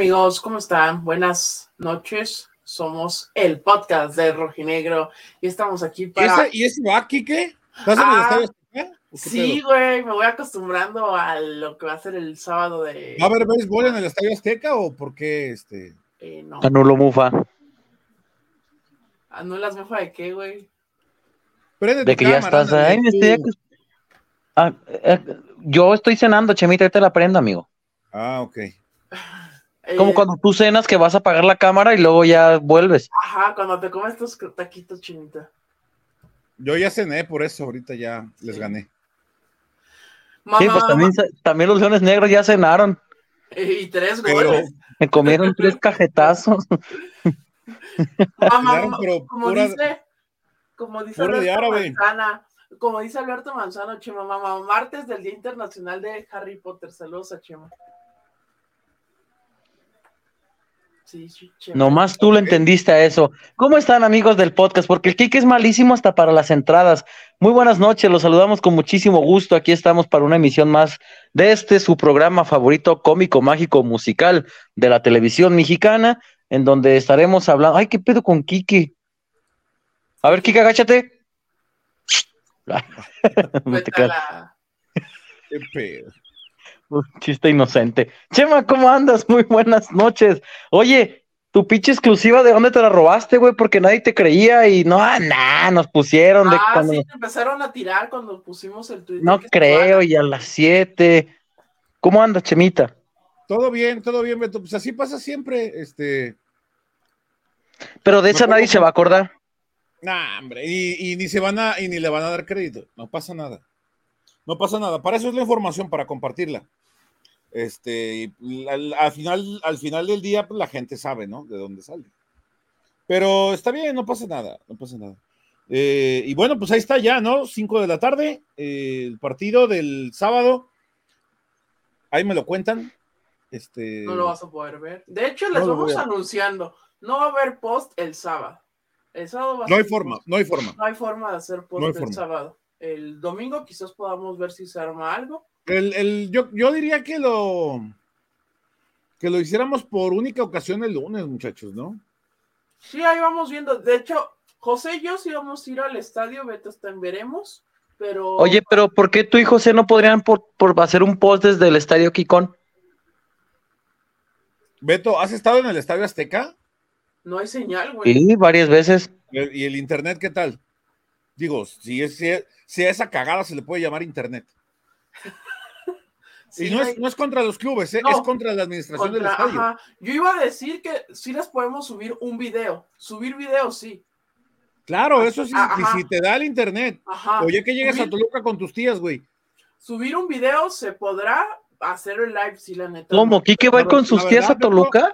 Amigos, ¿cómo están? Buenas noches. Somos el podcast de Rojinegro y estamos aquí para. ¿Y ese, va aquí qué? ¿Estás en el Ah, Sí, güey, me voy acostumbrando a lo que va a ser el sábado de. ¿Va a haber béisbol en el estadio Azteca o por qué este? Eh, no. Anulo Mufa. ¿Anulas mofa de qué, güey? Prende De que ya estás. tú. estoy Ah, eh, yo estoy cenando, Chemita, ahorita la prendo, amigo. Ah, ok. Eh, Como cuando tú cenas que vas a apagar la cámara y luego ya vuelves. Ajá, cuando te comes tus taquitos, chinita. Yo ya cené, por eso ahorita ya les Sí. gané. Mamá, Sí, pues también, los leones negros ya cenaron. y tres Pero- goles. Me comieron tres cajetazos. Mamá, Claro, pero como pura- dice, como dice Alberto árabe. Manzana, como dice Alberto Manzano, Chema, mamá, martes del Día Internacional de Harry Potter. Saludos a Chema. Sí, sí, Chema. Nomás tú lo entendiste a eso. ¿Cómo están, amigos del podcast? Porque el Kike es malísimo hasta para las entradas. Muy buenas noches, los saludamos con muchísimo gusto. Aquí estamos para una emisión más de este, su programa favorito cómico, mágico, musical de la televisión mexicana, en donde estaremos hablando. Ay, ¿qué pedo con Kike? A ver, Kike, agáchate. Qué pedo. Un chiste inocente. Chema, ¿cómo andas? Muy buenas noches. Oye, tu pinche exclusiva, ¿de dónde te la robaste, güey? Porque nadie te creía y no, ah, nah, nos pusieron de Ah, cuando- sí, te empezaron a tirar cuando pusimos el tweet. No creo, y a las 7. ¿Cómo andas, Chemita? Todo bien, todo bien, Beto. Pues así pasa siempre. Este. Pero de esa nadie se va a acordar. Nah, hombre. Y, y ni se van a, y ni le van a dar crédito. No pasa nada. No pasa nada. Para eso es la información, para compartirla. Este, y al, al final, al final del día, pues la gente sabe, ¿no? De dónde sale. Pero está bien, no pasa nada, no pasa nada. Eh, y bueno, pues ahí está ya, ¿no? 5 de la tarde, eh, el partido del sábado. Ahí me lo cuentan. Este, No lo vas a poder ver. De hecho, les vamos anunciando. No va a haber post el sábado. El sábado va a no hay forma, post. no hay forma. No hay forma de hacer post No el forma. sábado. El domingo quizás podamos ver si se arma algo. El, el- yo, yo diría que lo que lo hiciéramos por única ocasión el lunes, muchachos, ¿no? Sí, ahí vamos viendo. De hecho, José y yo sí vamos a ir al estadio, Beto está en veremos, pero Oye, pero ¿por qué tú y José no podrían por, por hacer un post desde el estadio Kikón? Beto, ¿has estado en el Estadio Azteca? no hay señal, güey. Sí, varias veces. ¿Y y el internet qué tal? Digo, si, es, si, es- si a esa cagada se le puede llamar internet. Sí, y no hay- es, no es contra los clubes, ¿eh? No. es contra la administración del estadio. ajá. Yo iba a decir que sí les podemos subir un video. Subir video, sí. Claro, eso sí, Ah, si, ajá. si te da el internet. Ajá. O ya que llegas a Toluca con tus tías, güey. Subir un video se podrá hacer el live, sí, la neta. ¿Cómo? no. ¿Kike va con sus verdad, tías a Beto, Toluca?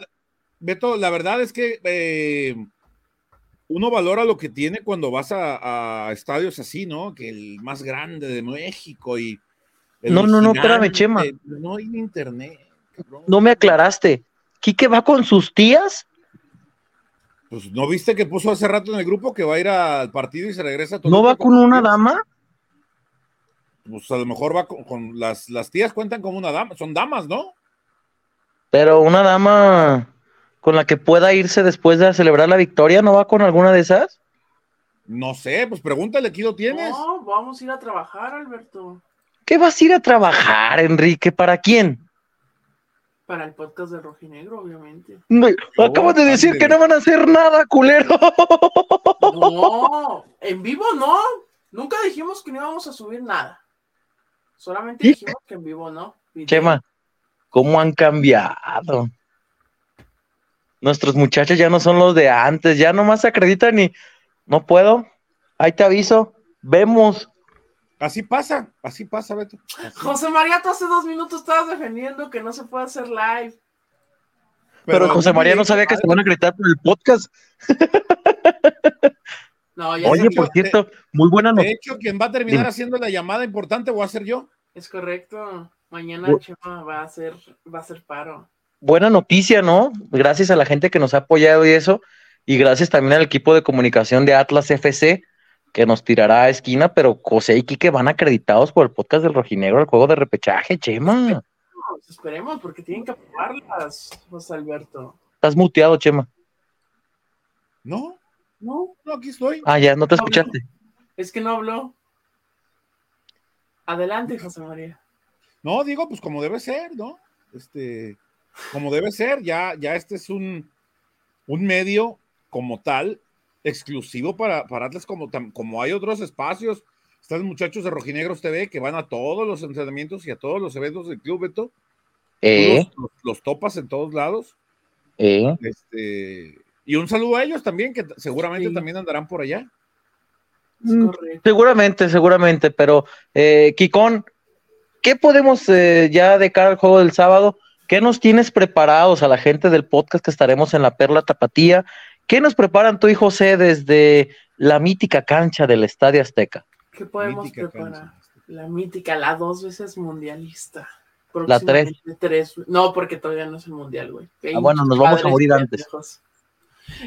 Beto, la verdad es que eh, uno valora lo que tiene cuando vas a, a estadios así, ¿no? Que el más grande de México y. No, no, no, espérame, Chema. No hay internet. cabrón. No me aclaraste. ¿Kike va con sus tías? Pues no viste que puso hace rato en el grupo que va a ir al partido y se regresa a ¿No va con una tías? dama? Pues a lo mejor va con, con las, las tías cuentan como una dama, son damas, ¿no? Pero una dama con la que pueda irse después de celebrar la victoria, ¿no va con alguna de esas? No sé, pues pregúntale, aquí lo tienes. No, vamos a ir a trabajar, Alberto. ¿Qué vas a ir a trabajar, Enrique? ¿Para quién? Para el podcast de Rojinegro, obviamente. No, Acabas de decir que no van a hacer nada, culero. No, en vivo no. Nunca dijimos que no íbamos a subir nada. Solamente dijimos que en vivo no. Video. Chema, ¿cómo han cambiado? Nuestros muchachos ya no son los de antes, ya nomás se acreditan y no puedo. Ahí te aviso. Vemos. Así pasa, así pasa, Beto. Así. José María, tú hace dos minutos estabas defendiendo que no se puede hacer live. Pero, José María no sabía que se van a acreditar por el podcast. No, ya Oye, por cierto, muy buena De noticia. hecho, quien va a terminar Dime. haciendo la llamada importante voy a ser yo. es correcto. Mañana Bu- Chema va a hacer, va a hacer paro. buena noticia, ¿no? Gracias a la gente que nos ha apoyado y eso. Y gracias también al equipo de comunicación de Atlas FC, que nos tirará a esquina, pero José y Quique van acreditados por el podcast del Rojinegro al juego de repechaje, Chema. Esperemos, esperemos, porque tienen que aprobarlas, José Alberto. Estás muteado, Chema. No, No, no, aquí estoy. Ah, ya, no te No, escuchaste. es que no habló. Adelante, José María. No, digo, pues como debe ser, ¿no? Este, como debe ser, ya, ya este es un, un medio como tal, exclusivo para, para Atlas, como, como hay otros espacios. Están los muchachos de Rojinegros TV que van a todos los entrenamientos y a todos los eventos del club, Beto. Eh, Los, los- los topas en todos lados. eh. Este, y un saludo a ellos también, que seguramente Sí. también andarán por allá. Mm. Seguramente, seguramente, pero eh, Kikón, ¿qué podemos eh, ya de cara al juego del sábado? ¿Qué nos tienes preparados a la gente del podcast que estaremos en la Perla Tapatía? ¿Qué nos preparan tú y José desde la mítica cancha del Estadio Azteca? ¿Qué podemos Mítica preparar? cancha. La mítica, la dos veces mundialista. La tres. Tres. No, porque todavía no es el mundial, güey. Ah, bueno, nos vamos a morir antes. pendejos.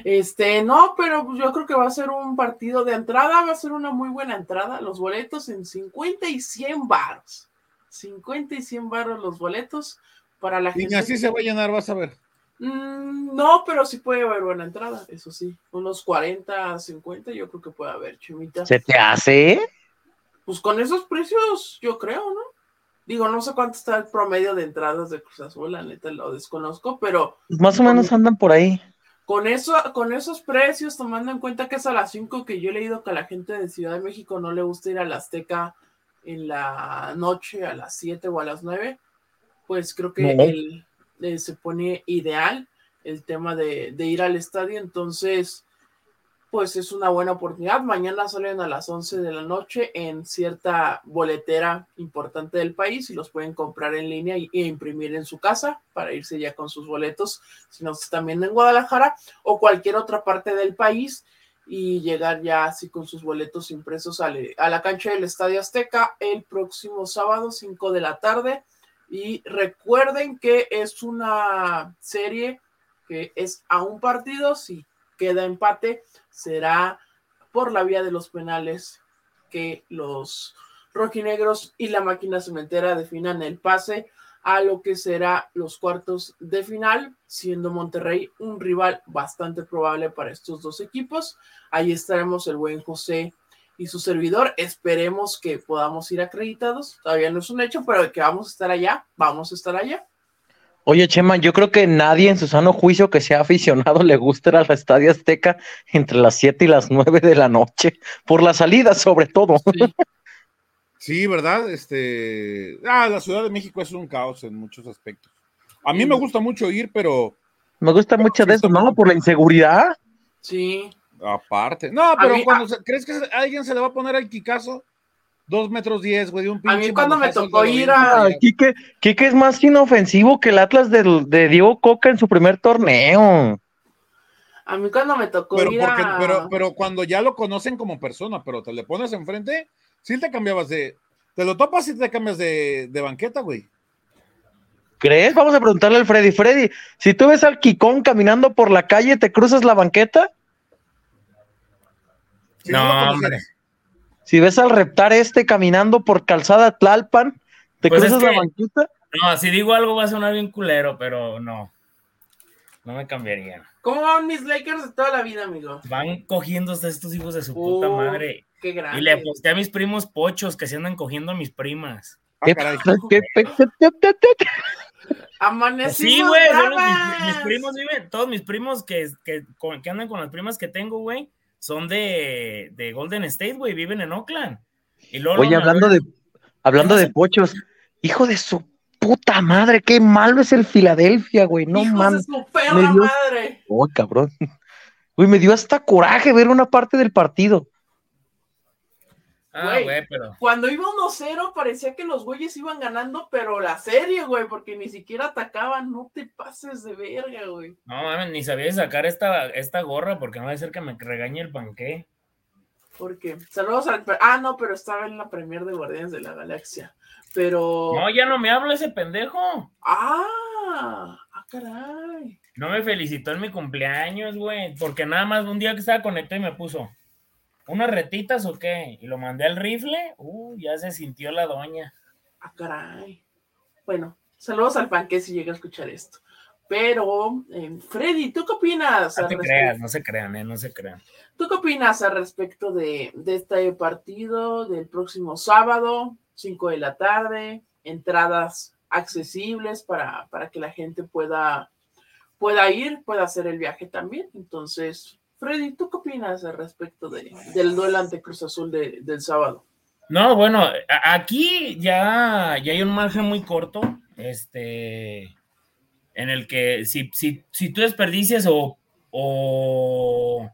Este, no, pero pues yo creo que va a ser un partido de entrada, va a ser una muy buena entrada. Los boletos en 50 y 100 varos. 50 y 100 varos los boletos para la Y gente. ni así se va a llenar, vas a ver. Mm, no, pero sí puede haber buena entrada, eso sí. Unos 40, 50, yo creo que puede haber, Chimita. ¿Se te hace? Pues con esos precios, yo creo, ¿no? Digo, no sé cuánto está el promedio de entradas de Cruz Azul, la neta lo desconozco, pero más o menos andan por ahí. con eso, con esos precios, tomando en cuenta que es a las 5 que yo he leído que a la gente de Ciudad de México no le gusta ir a la Azteca en la noche, a las 7 o a las 9, pues creo que No. el- eh, se pone ideal el tema de, ir al estadio, entonces pues es una buena oportunidad. Mañana salen a las 11 de la noche en cierta boletera importante del país y los pueden comprar en línea e imprimir en su casa para irse ya con sus boletos, si no están viendo en Guadalajara o cualquier otra parte del país y llegar ya así con sus boletos impresos a la cancha del Estadio Azteca el próximo sábado 5 de la tarde. Y recuerden que es una serie que es a un partido, si queda empate, será por la vía de los penales que los rojinegros y la máquina cementera definan el pase a lo que será los cuartos de final, siendo Monterrey un rival bastante probable para estos dos equipos. Ahí estaremos el buen José y su servidor. Esperemos que podamos ir acreditados. Todavía no es un hecho, pero que vamos a estar allá, vamos a estar allá. Oye, Chema, yo creo que nadie en su sano juicio que sea aficionado le gusta ir al Estadio Azteca entre las 7 y las 9 de la noche, por la salida sobre todo. Sí. Sí, ¿verdad? Este, ah, la Ciudad de México es un caos en muchos aspectos. A mí me gusta mucho ir, pero Me gusta mucho de eso, ¿no? Por la inseguridad. Sí, aparte. No, pero mí- cuando se- ¿crees que alguien se le va a poner al Kikazo? Dos metros diez, güey, de un A mí pinche cuando me tocó ir a-. Quique, Quique es más inofensivo que el Atlas de Diego Coca en su primer torneo. a mí cuando me tocó Pero, ir porque, a... pero, pero cuando ya lo conocen como persona, pero te le pones enfrente, sí te cambiabas de. Te lo topas y te cambias de, de banqueta, güey. ¿Crees? Vamos a preguntarle al Freddy. Freddy, si tú ves al Kikón caminando por la calle, ¿te cruzas la banqueta? Si No, hombre. Si ves al reptar este caminando por calzada Tlalpan, ¿te Pues es la banqueta? No, si digo algo va a sonar bien culero, pero no. No me cambiaría. ¿Cómo van mis Lakers de toda la vida, amigo? Van cogiendo hasta estos hijos de su Oh, puta madre. Qué grande. Y le aposté a mis primos pochos que se andan cogiendo a mis primas. Ah, ¿Qué- caray. qué- qué- qué- qué- qué- qué- Amanecimos Sí, güey. Mis, mis primos viven, todos mis primos que, que, que andan con las primas que tengo, güey, son de, de Golden State, güey, viven en Oakland. Y luego, Oye, hablando de, hablando de pochos, hijo de su puta madre, qué malo es el Filadelfia, güey. No mames. de su perra dio- madre. Oh, cabrón. Güey, me dio hasta coraje ver una parte del partido. Ah, Güey. güey, pero. Cuando iba 1-0 parecía que los güeyes iban ganando, pero la serie, güey, porque ni siquiera atacaban. No te pases de verga, güey. No mames, ni sabía sacar esta, esta gorra porque no va a ser que me regañe el panqué. Porque saludos al. Ah, no, pero estaba en la premier de Guardianes de la Galaxia. Pero. No, ya no me habla ese pendejo. Ah, ah, caray. No me felicitó en mi cumpleaños, güey. Porque nada más un día que estaba conectado y me puso, ¿unas retitas o qué? Y lo mandé al rifle. Uh, ya se sintió la doña. Ah, caray. Bueno, Saludos al panque si llega a escuchar esto. Pero, eh, Freddy, ¿tú qué opinas? No te creas, no se crean, eh, no se crean. ¿Tú qué opinas al respecto de, de este partido del próximo sábado, 5 de la tarde, entradas accesibles para, para que la gente pueda, pueda ir, pueda hacer el viaje también? Entonces, Freddy, ¿tú qué opinas al respecto de, del duelo ante Cruz Azul de, del sábado? No, bueno, aquí ya, ya hay un margen muy corto, este, en el que si, si, si tú desperdicias o, o,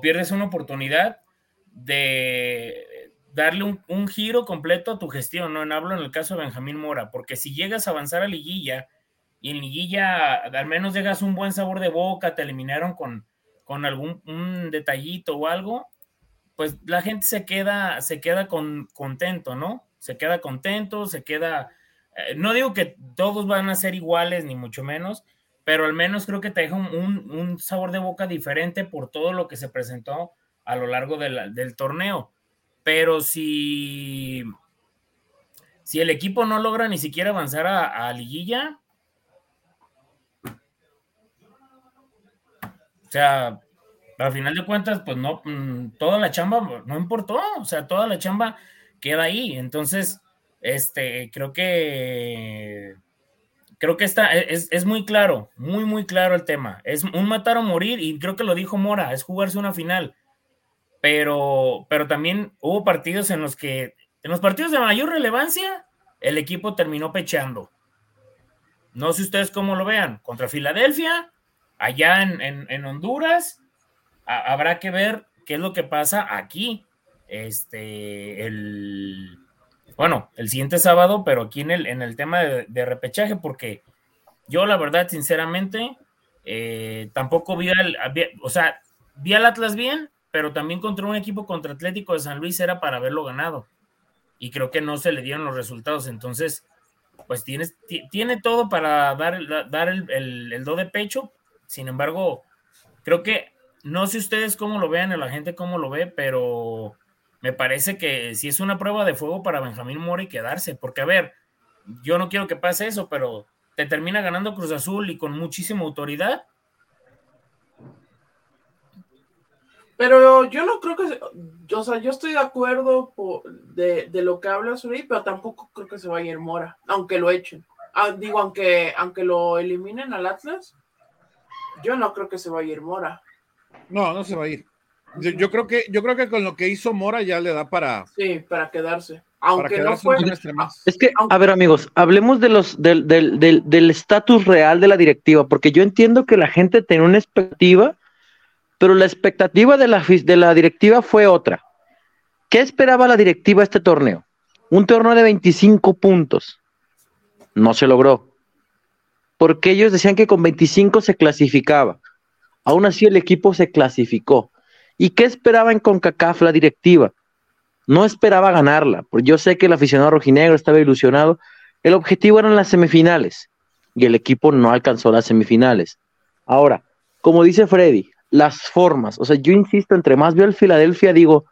pierdes una oportunidad de darle un, un, giro completo a tu gestión, ¿no? Hablo en el caso de Benjamín Mora, porque si llegas a avanzar a liguilla y en liguilla al menos llegas un buen sabor de boca, te eliminaron con con algún un detallito o algo, pues la gente se queda, se queda con, contento, ¿no? Se queda contento, se queda, eh, no digo que todos van a ser iguales, ni mucho menos, pero al menos creo que te deja un, sabor de boca diferente por todo lo que se presentó a lo largo de la, del torneo. Pero si, si el equipo no logra ni siquiera avanzar a, a liguilla, sea, al final de cuentas, pues no, mm, toda la chamba no importó, o sea, toda la chamba queda ahí. Entonces, este, creo que creo que está, es, es, muy claro, muy, muy claro el tema. Es un matar o morir, y creo que lo dijo Mora, es jugarse una final. Pero, pero también hubo partidos en los que, en los partidos de mayor relevancia, el equipo terminó pechando. No sé ustedes cómo lo vean. Contra Filadelfia, allá en, Honduras, habrá que ver qué es lo que pasa aquí. Este, el, bueno, el siguiente sábado, pero aquí en el, en el tema de, repechaje, porque yo la verdad, sinceramente, eh, tampoco vi al, o sea, vi al Atlas bien, pero también contra un equipo contra Atlético de San Luis era para haberlo ganado. Y creo que no se le dieron los resultados. Entonces, pues tienes, tiene todo para dar, dar el, el do de pecho, sin embargo, creo que no sé ustedes cómo lo vean, la gente cómo lo ve, pero me parece que si es una prueba de fuego para Benjamín Mori quedarse, porque a ver, yo no quiero que pase eso, pero te termina ganando Cruz Azul y con muchísima autoridad. Pero yo no creo que, o sea, yo estoy de acuerdo de, lo que hablas ahí, pero tampoco creo que se vaya a ir Mora, aunque lo echen. Ah, digo, aunque, aunque lo eliminen al Atlas, yo no creo que se vaya a ir Mora. No, no se va a ir. Yo, creo que yo creo que con lo que hizo Mora ya le da para sí para quedarse. aunque no fue es que a ver amigos hablemos de los del estatus real de la directiva porque yo entiendo que la gente tiene una expectativa pero la expectativa de la de la directiva fue otra. Qué esperaba la directiva este torneo un torneo de 25 puntos. No se logró porque ellos decían que con 25 se clasificaba. Aún así el equipo se clasificó. ¿Y qué esperaban con CACAF la directiva? No esperaba ganarla, porque yo sé que el aficionado rojinegro estaba ilusionado. El objetivo eran las semifinales y el equipo no alcanzó las semifinales. Ahora, como dice Freddy, las formas, o sea, yo insisto, entre más veo el Filadelfia, digo,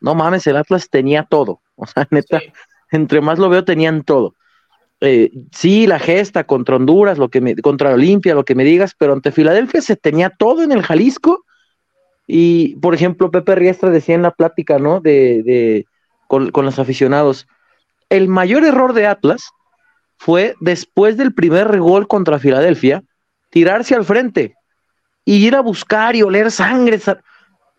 no mames, el Atlas tenía todo. O sea, neta, entre más lo veo, tenían todo. Eh, sí, la gesta contra Honduras, lo que me, contra Olimpia, lo que me digas, pero ante Filadelfia se tenía todo en el Jalisco. Y, por ejemplo, Pepe Riestra decía en la plática, ¿no? De, de con, los aficionados, el mayor error de Atlas fue después del primer gol contra Filadelfia, tirarse al frente y ir a buscar y oler sangre.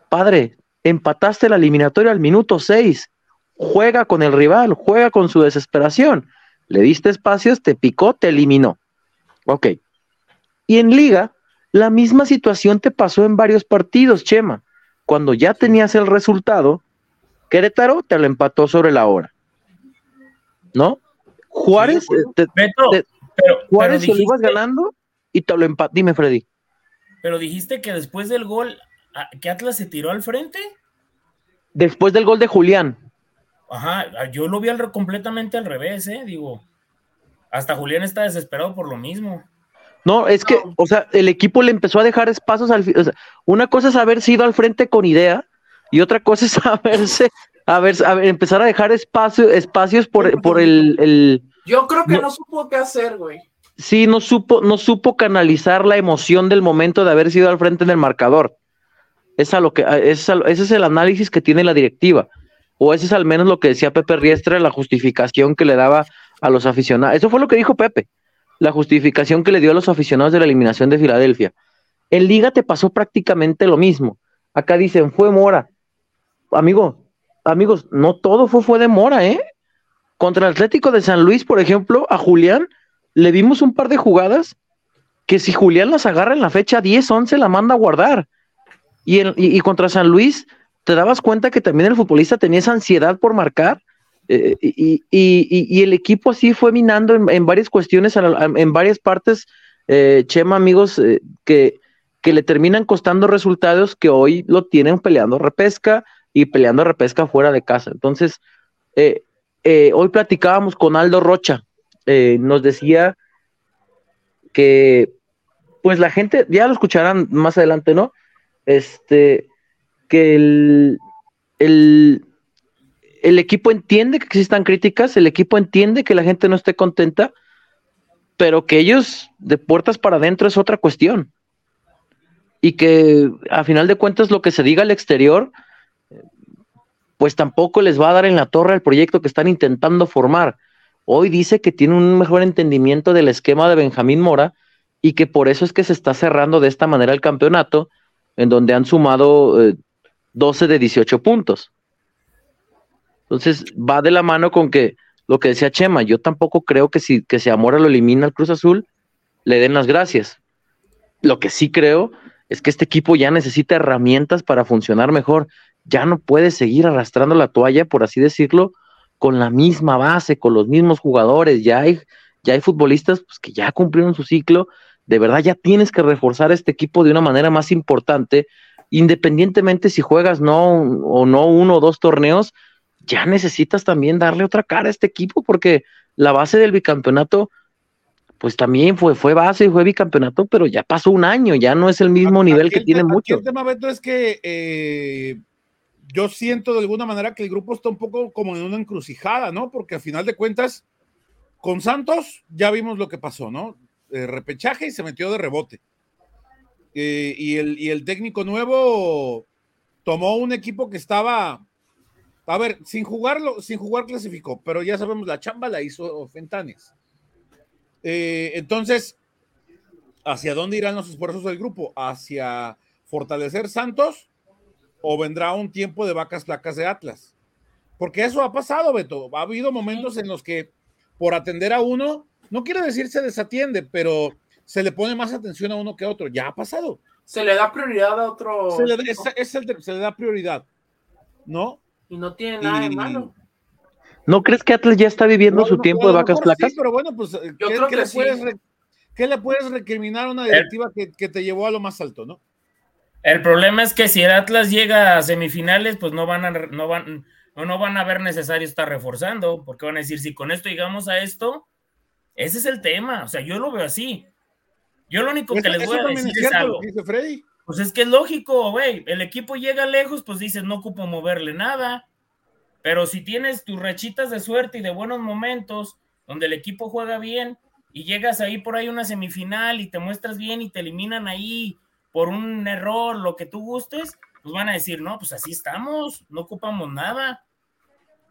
Padre, empataste la eliminatoria al minuto 6. Juega con el rival, juega con su desesperación le diste espacios, te picó, te eliminó. Ok. Y en liga, la misma situación te pasó en varios partidos, Chema. Cuando ya tenías el resultado, Querétaro te lo empató sobre la hora. ¿No? Juárez, te, Juárez se lo ibas ganando y te lo empató. Dime, Freddy. Pero dijiste que después del gol, ¿que Atlas se tiró al frente? Después del gol de Julián. Ajá, yo lo vi al, completamente al revés, ¿eh? Digo, hasta Julián está desesperado por lo mismo. No, es que, o sea, el equipo le empezó a dejar espacios al o sea, una cosa es haberse ido al frente con idea y otra cosa es haberse, a ver, empezar a dejar espacio, espacios por, por el, Yo creo que no, supo qué hacer, güey. Sí, no supo, no supo canalizar la emoción del momento de haber sido al frente en el marcador. Es lo que, ese es el análisis que tiene la directiva. O ese es al menos lo que decía Pepe Riestra, la justificación que le daba a los aficionados. Eso fue lo que dijo Pepe, la justificación que le dio a los aficionados de la eliminación de Filadelfia. En Liga te pasó prácticamente lo mismo. Acá dicen, fue Mora. Amigo, amigos, no todo fue, fue de Mora, ¿eh? Contra el Atlético de San Luis, por ejemplo, a Julián le vimos un par de jugadas que si Julián las agarra en la fecha 10, 11, la manda a guardar. Y, y, contra San Luis, te dabas cuenta que también el futbolista tenía esa ansiedad por marcar. Eh, y, y, el equipo así fue minando en, varias cuestiones, en, varias partes, eh, Chema, amigos, eh, que, que le terminan costando resultados que hoy lo tienen peleando repesca y peleando repesca fuera de casa. Entonces, hoy platicábamos con Aldo Rocha, nos decía que, pues la gente, ya lo escucharán más adelante, ¿no? Este, que el, el, el equipo entiende que existan críticas, el equipo entiende que la gente no esté contenta, pero que ellos de puertas para adentro es otra cuestión. Y que a final de cuentas lo que se diga al exterior, pues tampoco les va a dar en la torre al proyecto que están intentando formar. Hoy dice que tiene un mejor entendimiento del esquema de Benjamín Mora y que por eso es que se está cerrando de esta manera el campeonato, en donde han sumado eh, 12 de 18 puntos. Entonces va de la mano con que lo que decía Chema, yo tampoco creo que si, que si Amora lo elimina al Cruz Azul, le den las gracias. Lo que sí creo es que este equipo ya necesita herramientas para funcionar mejor. Ya no puede seguir arrastrando la toalla, por así decirlo, con la misma base, con los mismos jugadores. Ya hay, ya hay futbolistas pues, que ya cumplieron su ciclo. De verdad, ya tienes que reforzar este equipo de una manera más importante independientemente si juegas no o no uno o dos torneos, ya necesitas también darle otra cara a este equipo porque la base del bicampeonato pues también fue, fue base y fue bicampeonato, pero ya pasó un año, ya no es el mismo nivel que tiene mucho. El tema, Beto, es que eh, yo siento de alguna manera que el grupo está un poco como en una encrucijada, ¿no? Porque a final de cuentas, con Santos ya vimos lo que pasó, ¿no? Eh, repechaje y se metió de rebote. Eh, y, el, y el técnico nuevo tomó un equipo que estaba, a ver, sin jugarlo, sin jugar clasificó, pero ya sabemos, la chamba la hizo Fentanes. Eh, entonces, ¿hacia dónde irán los esfuerzos del grupo? ¿Hacia fortalecer Santos o vendrá un tiempo de vacas flacas de Atlas? Porque eso ha pasado, Beto. Ha habido momentos en los que por atender a uno, no quiere decir se desatiende, pero se le pone más atención a uno que a otro. Ya ha pasado. Se le da prioridad a otro. Se le, da prioridad, ¿no? Y no tiene nada de malo. ¿No crees que Atlas ya está viviendo su tiempo de vacas flacas? Sí, pero bueno, pues, ¿qué, le puedes, ¿qué, le puedes recriminar a una directiva que, te llevó a lo más alto, no? El problema es que si el Atlas llega a semifinales, pues no van a, no van, no van a ver necesario estar reforzando, porque van a decir, si con esto llegamos a esto, ese es el tema. O sea, yo lo veo así. Yo lo único que les voy a decir es algo. Pues es que es lógico, güey. El equipo llega lejos, pues dices, no ocupo moverle nada. Pero si tienes tus rechitas de suerte y de buenos momentos, donde el equipo juega bien, y llegas ahí por ahí una semifinal y te muestras bien y te eliminan ahí por un error, lo que tú gustes, pues van a decir, no, pues así estamos, no ocupamos nada.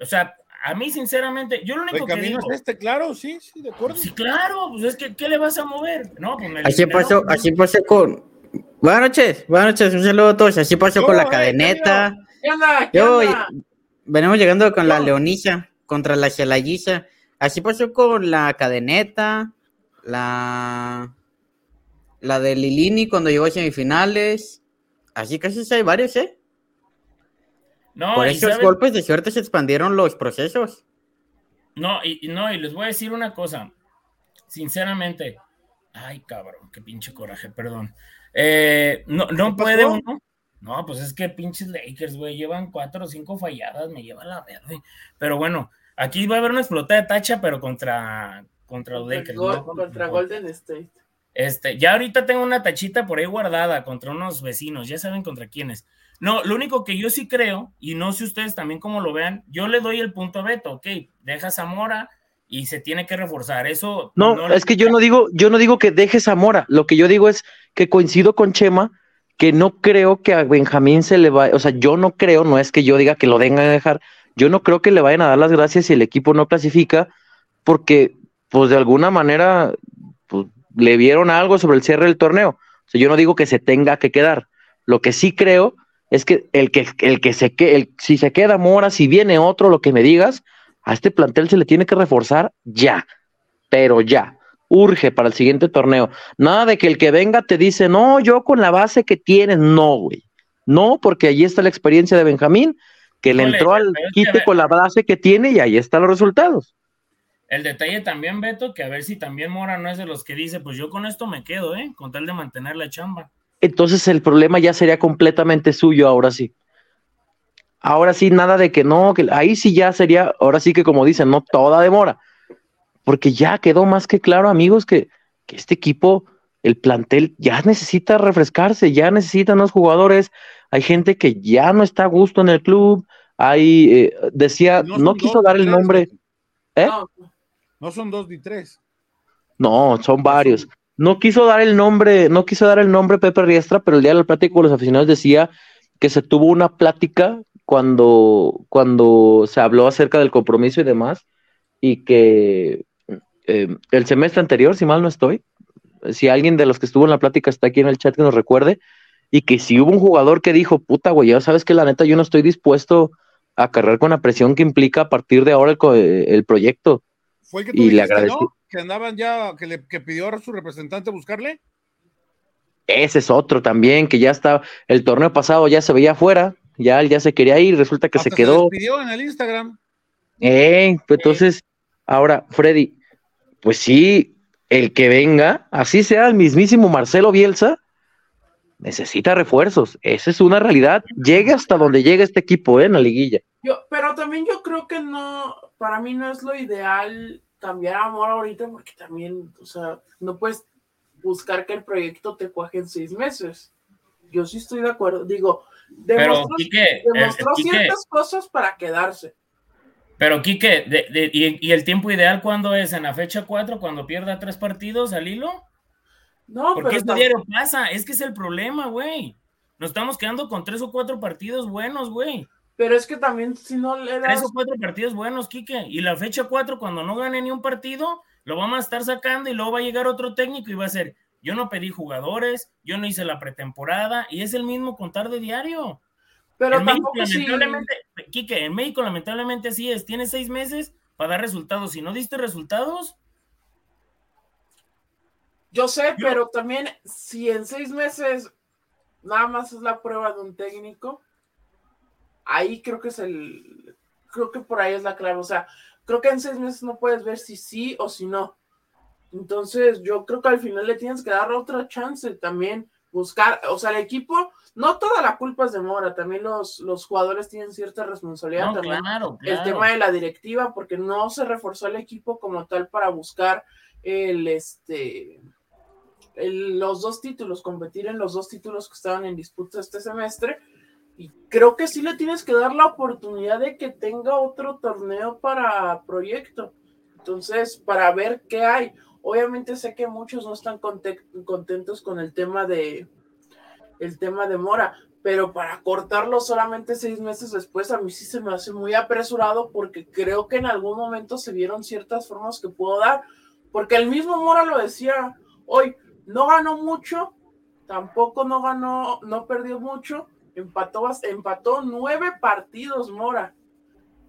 O sea, a mí, sinceramente, yo lo único que digo. Es este, claro, sí, sí, de acuerdo. Sí, claro, pues es que, ¿qué le vas a mover? No, pues así pasó, así pasó con. Buenas noches, buenas noches, un saludo a todos. Así pasó con la cadeneta. ¿Qué onda? ¿Qué yo, venimos llegando con la leonisa contra la Xelayiza. Así pasó con la cadeneta, la. La de Lilini cuando llegó a semifinales. Así casi hay varios, ¿eh? Por esos golpes de suerte se expandieron los procesos. No, y, no, y les voy a decir una cosa. Sinceramente, ay, cabrón, qué pinche coraje, perdón. Eh, no, no puede uno. No, pues es que pinches Lakers, güey, llevan cuatro o cinco falladas, me lleva la verde. Pero bueno, aquí va a haber una explotada de tacha, pero contra, contra los Lakers. Contra Golden State. Este, ya ahorita tengo una tachita por ahí guardada contra unos vecinos, ya saben contra quiénes. No, lo único que yo sí creo, y no sé ustedes también cómo lo vean, yo le doy el punto a Beto, ok, deja Zamora y se tiene que reforzar. Eso no, es que yo no digo, yo no digo que dejes a Mora. Lo que yo digo es que coincido con Chema que no creo que a Benjamín se le vaya, o sea, yo no creo, no es que yo diga que lo vengan a dejar, yo no creo que le vayan a dar las gracias si el equipo no clasifica, porque pues de alguna manera pues, le vieron algo sobre el cierre del torneo. O sea, yo no digo que se tenga que quedar. Lo que sí creo es que el que, el que se quede, el, si se queda Mora, si viene otro, lo que me digas, a este plantel se le tiene que reforzar ya, pero ya, urge para el siguiente torneo. Nada de que el que venga te dice, no, yo con la base que tienes, no, güey. No, porque allí está la experiencia de Benjamín, que le entró al quite con la base que tiene y ahí están los resultados. El detalle también, Beto, que a ver si también Mora no es de los que dice, pues yo con esto me quedo, ¿eh? Con tal de mantener la chamba. Entonces el problema ya sería completamente suyo ahora sí. Ahora sí, nada de que no, que ahí sí ya sería, ahora sí que como dicen, no toda demora. Porque ya quedó más que claro, amigos, que, este equipo, el plantel ya necesita refrescarse, ya necesitan los jugadores. Hay gente que ya no está a gusto en el club. Hay, eh, decía, no, quiso dar el nombre. ¿Eh? No, son dos ni tres. No, son varios. No quiso dar el nombre, no quiso dar el nombre Pepe Riestra, pero el día de la plática con los aficionados decía que se tuvo una plática cuando, cuando se habló acerca del compromiso y demás, y que eh, el semestre anterior, si mal no estoy, si alguien de los que estuvo en la plática está aquí en el chat que nos recuerde, y que si hubo un jugador que dijo, puta, güey, ya sabes que la neta yo no estoy dispuesto a cargar con la presión que implica a partir de ahora el, proyecto. Fue el que y le agradeció. Que andaban ya, que, le, que pidió a su representante buscarle. Ese es otro también, que ya está, el torneo pasado ya se veía afuera, ya él ya se quería ir, resulta que se quedó. Se en el Instagram. Eh, pues entonces, ahora, Freddy, pues sí, el que venga, así sea el mismísimo Marcelo Bielsa, necesita refuerzos. Esa es una realidad. Llegue hasta donde llegue este equipo, ¿eh? En la liguilla. Yo, pero también yo creo que no, para mí no es lo ideal cambiar amor ahorita, porque también, o sea, no puedes buscar que el proyecto te cuaje en seis meses. Yo sí estoy de acuerdo. Digo, Demostró, demostró ciertas cosas para quedarse. Pero, Quique, y, el tiempo ideal cuándo es? ¿En la fecha 4, cuando pierda tres partidos al hilo? No, Porque pero. diario pasa, es que es el problema, güey. Nos estamos quedando con tres o cuatro partidos buenos, güey. Pero es que también, si no le das. Tres o cuatro partidos buenos, Quique. Y la fecha 4, cuando no gane ni un partido, lo vamos a estar sacando y luego va a llegar otro técnico y va a ser yo no pedí jugadores, yo no hice la pretemporada y es el mismo contar de diario. Pero en México, lamentablemente, Quique, en México lamentablemente así es, tienes seis meses para dar resultados. Si no diste resultados. Yo sé, pero también si en seis meses nada más es la prueba de un técnico, ahí creo que es el, creo que por ahí es la clave. O sea, creo que en seis meses no puedes ver si sí o si no. Entonces, yo creo que al final le tienes que dar otra chance también, buscar, o sea, el equipo, no toda la culpa es de Mora, también los, los jugadores tienen cierta responsabilidad. también El tema de la directiva, porque no se reforzó el equipo como tal para buscar el, este, los dos títulos, competir en los dos títulos que estaban en disputa este semestre. Y creo que sí le tienes que dar la oportunidad de que tenga otro torneo para proyecto. Entonces, para ver qué hay. Obviamente sé que muchos no están contentos con el tema de el tema de Mora, pero para cortarlo solamente seis meses después a mí sí se me hace muy apresurado porque creo que en algún momento se vieron ciertas formas que puedo dar, porque el mismo Mora lo decía hoy, no ganó mucho, tampoco no ganó, no perdió mucho, empató, empató nueve partidos Mora.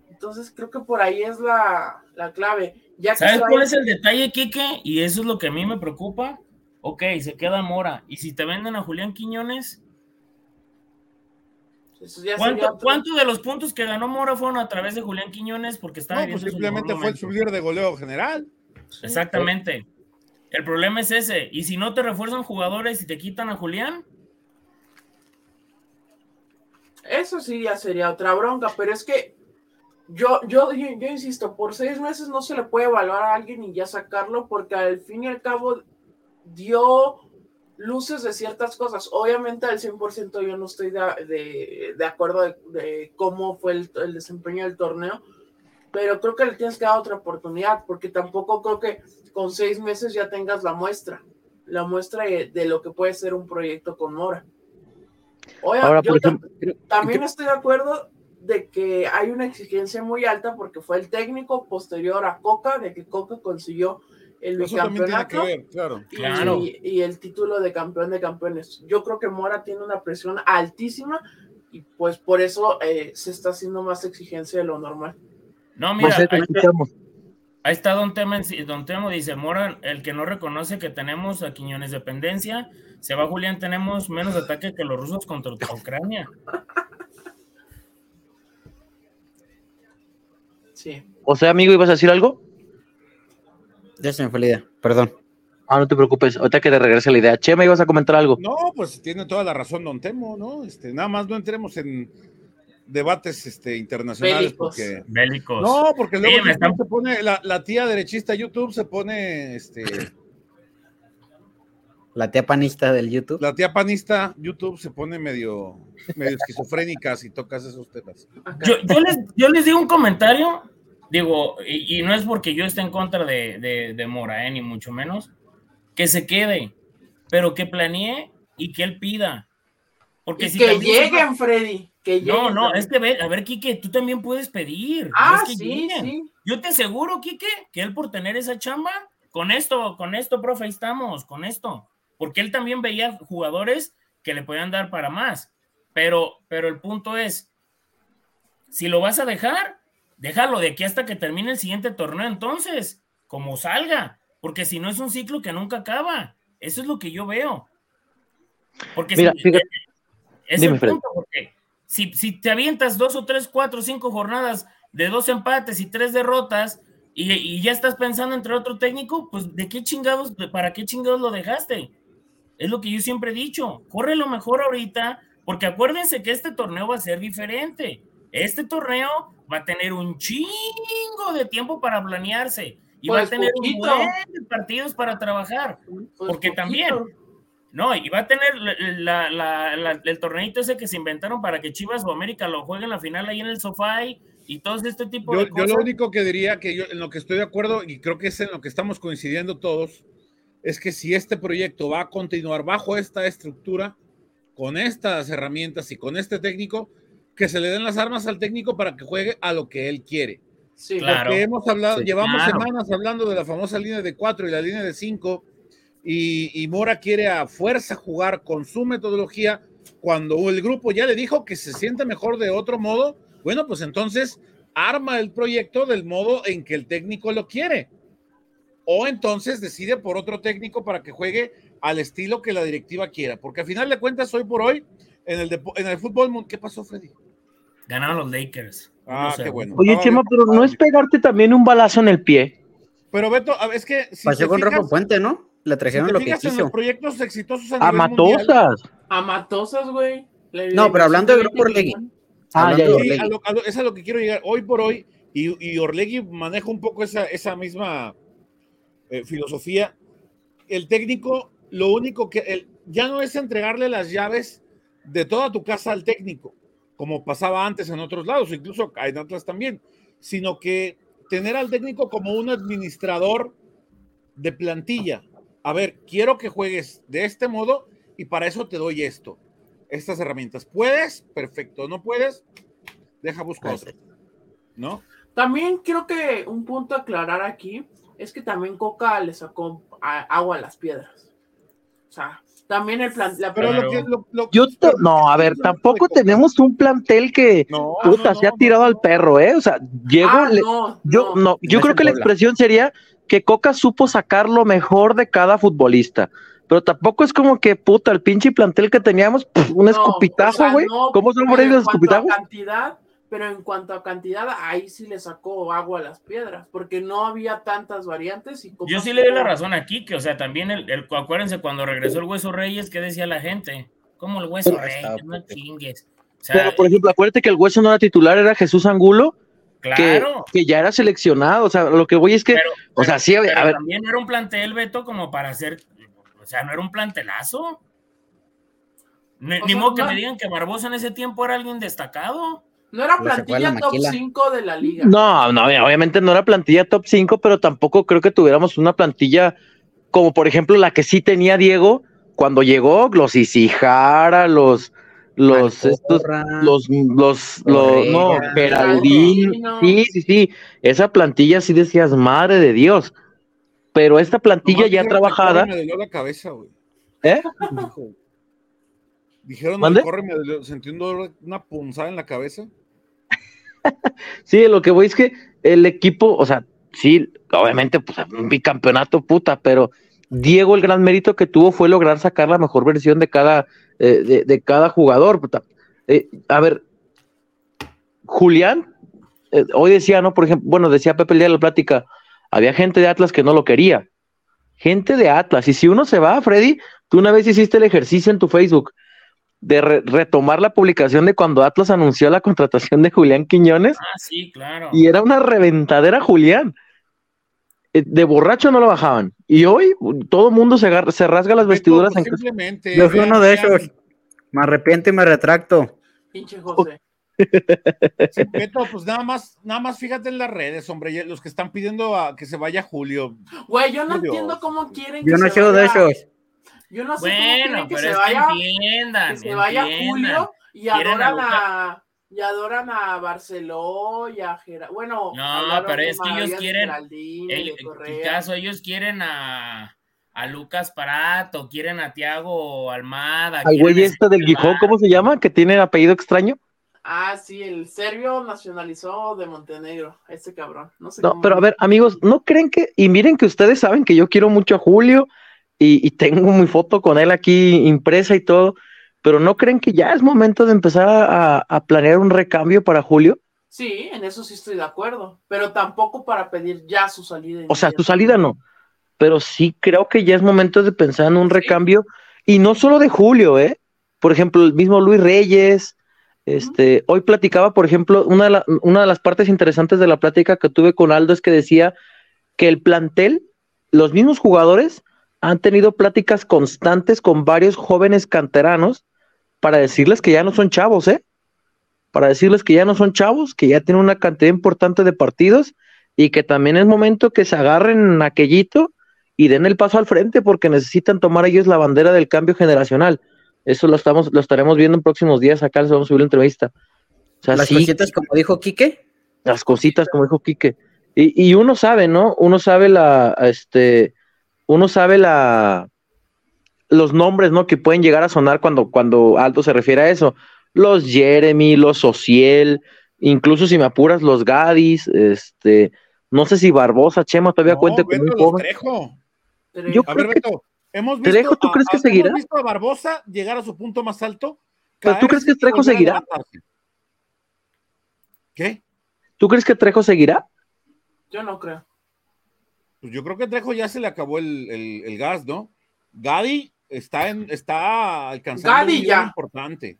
Entonces creo que por ahí es la, la clave. ¿Sabes cuál es el detalle, Kike? Y eso es lo que a mí me preocupa. Ok, se queda Mora. ¿Y si te venden a Julián Quiñones? ¿Cuánto, de los puntos que ganó Mora fueron a través de Julián Quiñones? Porque estaba no, pues simplemente fue el subir de goleo general. Exactamente. El problema es ese. ¿Y si no te refuerzan jugadores y te quitan a Julián? Eso sí ya sería otra bronca, pero es que yo, yo, yo, insisto, por seis meses no se le puede evaluar a alguien y ya sacarlo, porque al fin y al cabo dio luces de ciertas cosas. Obviamente al 100% yo no estoy de, de, acuerdo de, cómo fue el, desempeño del torneo, pero creo que le tienes que dar otra oportunidad, porque tampoco creo que con seis meses ya tengas la muestra, la muestra de lo que puede ser un proyecto con Mora. Oiga, Ahora, yo por tam- ejemplo, también estoy de acuerdo de que hay una exigencia muy alta porque fue el técnico posterior a Coca, de que Coca consiguió el bicampeonato claro. y, Claro. y el título de campeón de campeones. Yo creo que Mora tiene una presión altísima y pues por eso eh, se está haciendo más exigencia de lo normal. No, mira, ahí, está Don Temo, Don Temo dice, Mora, el que no reconoce que tenemos a Quiñones dependencia, se va Julián, tenemos menos ataque que los rusos contra Ucrania. Sí. O sea, amigo, ¿ibas a decir algo? Ya se me fue la idea, perdón. Ah, no te preocupes, ahorita que te regrese la idea. Chema, ibas a comentar algo. No, pues tiene toda la razón Don Temo, ¿no? Este, nada más no entremos en debates este, internacionales Bélicos. porque... Bélicos. No, porque luego Sí, me YouTube están- se pone, la, la tía derechista YouTube se pone, este, La tía panista del YouTube. la tía panista YouTube se pone medio, medio esquizofrénica si tocas esos temas. Yo, yo les, yo les digo un comentario, digo, y, y no es porque yo esté en contra de, de, de Mora, eh, ni mucho menos, que se quede, pero que planee y que él pida. Porque Y si que se lleguen, Freddy. Que. No, no, es que ve, a ver, Quique, tú también puedes pedir. Ah, es que sí. Yo te aseguro, Quique, que él por tener esa chamba, con esto, con esto, profe, ahí estamos, con esto. Porque él también veía jugadores que le podían dar para más. Pero, pero el punto es, si lo vas a dejar, déjalo de aquí hasta que termine el siguiente torneo entonces, como salga. Porque si no es un ciclo que nunca acaba. Eso es lo que yo veo. Porque Mira, si- fíjate. es Dime, el Fred. punto, porque si, si te avientas dos o tres, cuatro, cinco jornadas de dos empates y tres derrotas y, y ya estás pensando entre otro técnico, pues de qué chingados, para qué chingados lo dejaste. Es lo que yo siempre he dicho. Corre lo mejor ahorita, porque acuérdense que este torneo va a ser diferente. Este torneo va a tener un chingo de tiempo para planearse y va a Pues tener poquito. un buen de partidos para trabajar. Pues Porque poquito. también, No, y va a tener la- la- la- el torneito ese que se inventaron para que Chivas o América lo jueguen la final ahí en el sofá y, y todo este tipo Yo, de yo cosas. lo único que diría que yo en lo que estoy de acuerdo y creo que es en lo que estamos coincidiendo todos es que si este proyecto va a continuar bajo esta estructura, con estas herramientas y con este técnico, que se le den las armas al técnico para que juegue a lo que él quiere. Sí, Claro. Porque hemos hablado, Sí, llevamos claro. semanas hablando de la famosa línea de cuatro y la línea de cinco, y, y Mora quiere a fuerza jugar con su metodología. Cuando el grupo ya le dijo que se siente mejor de otro modo, bueno, pues entonces arma el proyecto del modo en que el técnico lo quiere. O entonces decide por otro técnico para que juegue al estilo que la directiva quiera. Porque al final de cuentas, hoy por hoy, en el, en el fútbol, ¿qué pasó, Freddy? Ganaron los Lakers. Ah, No sé. qué bueno. Oye, Estaba Chema, pero no es pegarte también un balazo en el pie. Pero Beto, a- es que si Pasó con fijas- Rojo Puente, ¿no? Le si trajeron te lo que fijas en quiso. los proyectos exitosos a, A nivel mundial, Matosas. A Matosas, güey. No, pero hablando de Grupo Orlegui. Ah, Hablando ya, de ya. sí, Orlegui. a lo- a lo- es a lo que quiero llegar. Hoy por hoy, y, y Orlegui maneja un poco esa, esa misma eh, filosofía. El técnico, lo único que el- ya no es entregarle las llaves de toda tu casa al técnico, como pasaba antes en otros lados, incluso en otras también, sino que tener al técnico como un administrador de plantilla. A ver, quiero que juegues de este modo y para eso te doy esto, estas herramientas. ¿Puedes? Perfecto. ¿No puedes? Deja busco otro. ¿No? También creo que un punto a aclarar aquí es que también Coca le sacó agua a las piedras. O sea, también el plan. La Pero lo Claro. que. Lo, lo- Yo no, a ver, tampoco tenemos un plantel que No, puta, no, se ha tirado no, al perro, ¿eh? O sea, llegó, Ah, le- no, yo no. no, yo creo que la expresión sería que Coca supo sacar lo mejor de cada futbolista. Pero tampoco es como que, puta, el pinche plantel que teníamos, pf, un No, escupitajo, o sea, güey. no, ¿Cómo son por los escupitajos? cantidad, pero en cuanto a cantidad, ahí sí le sacó agua a las piedras, porque no había tantas variantes y Yo sí le doy la razón aquí, que o sea, también el, el- acuérdense cuando regresó el Hueso Reyes, ¿qué decía la gente? Como el Hueso Reyes, estaba no chingues. O sea, Pero, por ejemplo, acuérdate que el hueso no era titular, era Jesús Angulo, claro. que ya era seleccionado. O sea, lo que voy es que, Pero, o sea, sí, a ver, pero a ver, también no era un plantel, Beto, como para hacer, o sea, no era un plantelazo. Ni, ni sea, modo que no- me digan que Barbosa en ese tiempo era alguien destacado. No era la plantilla top maquila. 5 de la liga. No, no, obviamente no era plantilla top 5, pero tampoco creo que tuviéramos una plantilla como por ejemplo la que sí tenía Diego cuando llegó, los Isijara, los los estos los los los no. Geraldín, sí, sí, sí, esa plantilla sí decías, madre de Dios. Pero esta plantilla ya trabajada, me dolió la cabeza, güey. ¿eh? Dijeron ¿Mande? el corre me dolió, sentí un dolor, una punzada en la cabeza. Sí, lo que voy es que el equipo, o sea, sí, obviamente, pues un bicampeonato, puta, pero Diego, el gran mérito que tuvo fue lograr sacar la mejor versión de cada, eh, de, de cada jugador. Eh, a ver, Julián, eh, hoy decía, ¿no? Por ejemplo, bueno, decía Pepe el día de la plática, había gente de Atlas que no lo quería. Gente de Atlas. Y si uno se va, Freddy, tú una vez hiciste el ejercicio en tu Facebook de re- retomar la publicación de cuando Atlas anunció la contratación de Julián Quiñones Ah, sí, claro. y era una reventadera Julián. Eh, De borracho no lo bajaban. Y hoy todo el mundo se, agarra- se rasga las vestiduras Pues en simplemente. Yo fui uno de esos. Me arrepiento y me retracto. Pinche José. sin Beto, pues nada más, nada más fíjate en las redes, hombre, los que están pidiendo a que se vaya Julio. Güey, yo no entiendo cómo quieren Yo que no se soy de vaya- esos. Yo no sé cómo Bueno, quieren que pero se es vaya, que entiendan. que se vaya. Julio y adoran a a, y adoran a Barceló y a Gerard. Bueno, No, pero es que ellos quieren- El, el caso, ellos quieren a, a Lucas Parato, quieren a Tiago Almada. Al güey este del Gijón, ¿cómo se llama? Que tiene apellido extraño. Ah, sí, el serbio nacionalizó de Montenegro, ese cabrón. No sé No, cómo- pero a ver, amigos, ¿no creen que, y miren que ustedes saben que yo quiero mucho a Julio y, y tengo mi foto con él aquí impresa y todo, pero ¿no creen que ya es momento de empezar a, a planear un recambio para Julio? Sí, en eso sí estoy de acuerdo, pero tampoco para pedir ya su salida. O sea, tu salida no, pero sí creo que ya es momento de pensar en un Sí. recambio y no solo de Julio, ¿eh? Por ejemplo, el mismo Luis Reyes. Este, hoy platicaba, por ejemplo, una de, la- una de las partes interesantes de la plática que tuve con Aldo es que decía que el plantel, los mismos jugadores, han tenido pláticas constantes con varios jóvenes canteranos para decirles que ya no son chavos, ¿eh? Para decirles que ya no son chavos, que ya tienen una cantidad importante de partidos y que también es momento que se agarren aquellito y den el paso al frente porque necesitan tomar ellos la bandera del cambio generacional. Eso lo estamos, lo estaremos viendo en próximos días. Acá les vamos a subir la entrevista. O sea, Las sí, cositas, como dijo Quique. las cositas, como dijo Quique. Y, y uno sabe, ¿no? Uno sabe la, este, uno sabe la, los nombres, ¿no? Que pueden llegar a sonar cuando, cuando Alto se refiere a eso. Los Jeremy, los Ociel, incluso si me apuras, los Gadis, este, no sé si Barbosa, Chema todavía No, cuente con un. Trejo. Yo A creo ver, que- Beto, hemos visto, Trejo, ¿tú a- crees que seguirá? Hemos visto a Barbosa llegar a su punto más alto. ¿Pero tú crees que Trejo seguirá? ¿Qué? ¿Tú crees que Trejo seguirá? Yo no creo. Pues yo creo que a Trejo ya se le acabó el, el- el gas, ¿no? Gadi está en, está alcanzando Gadi un ya. importante.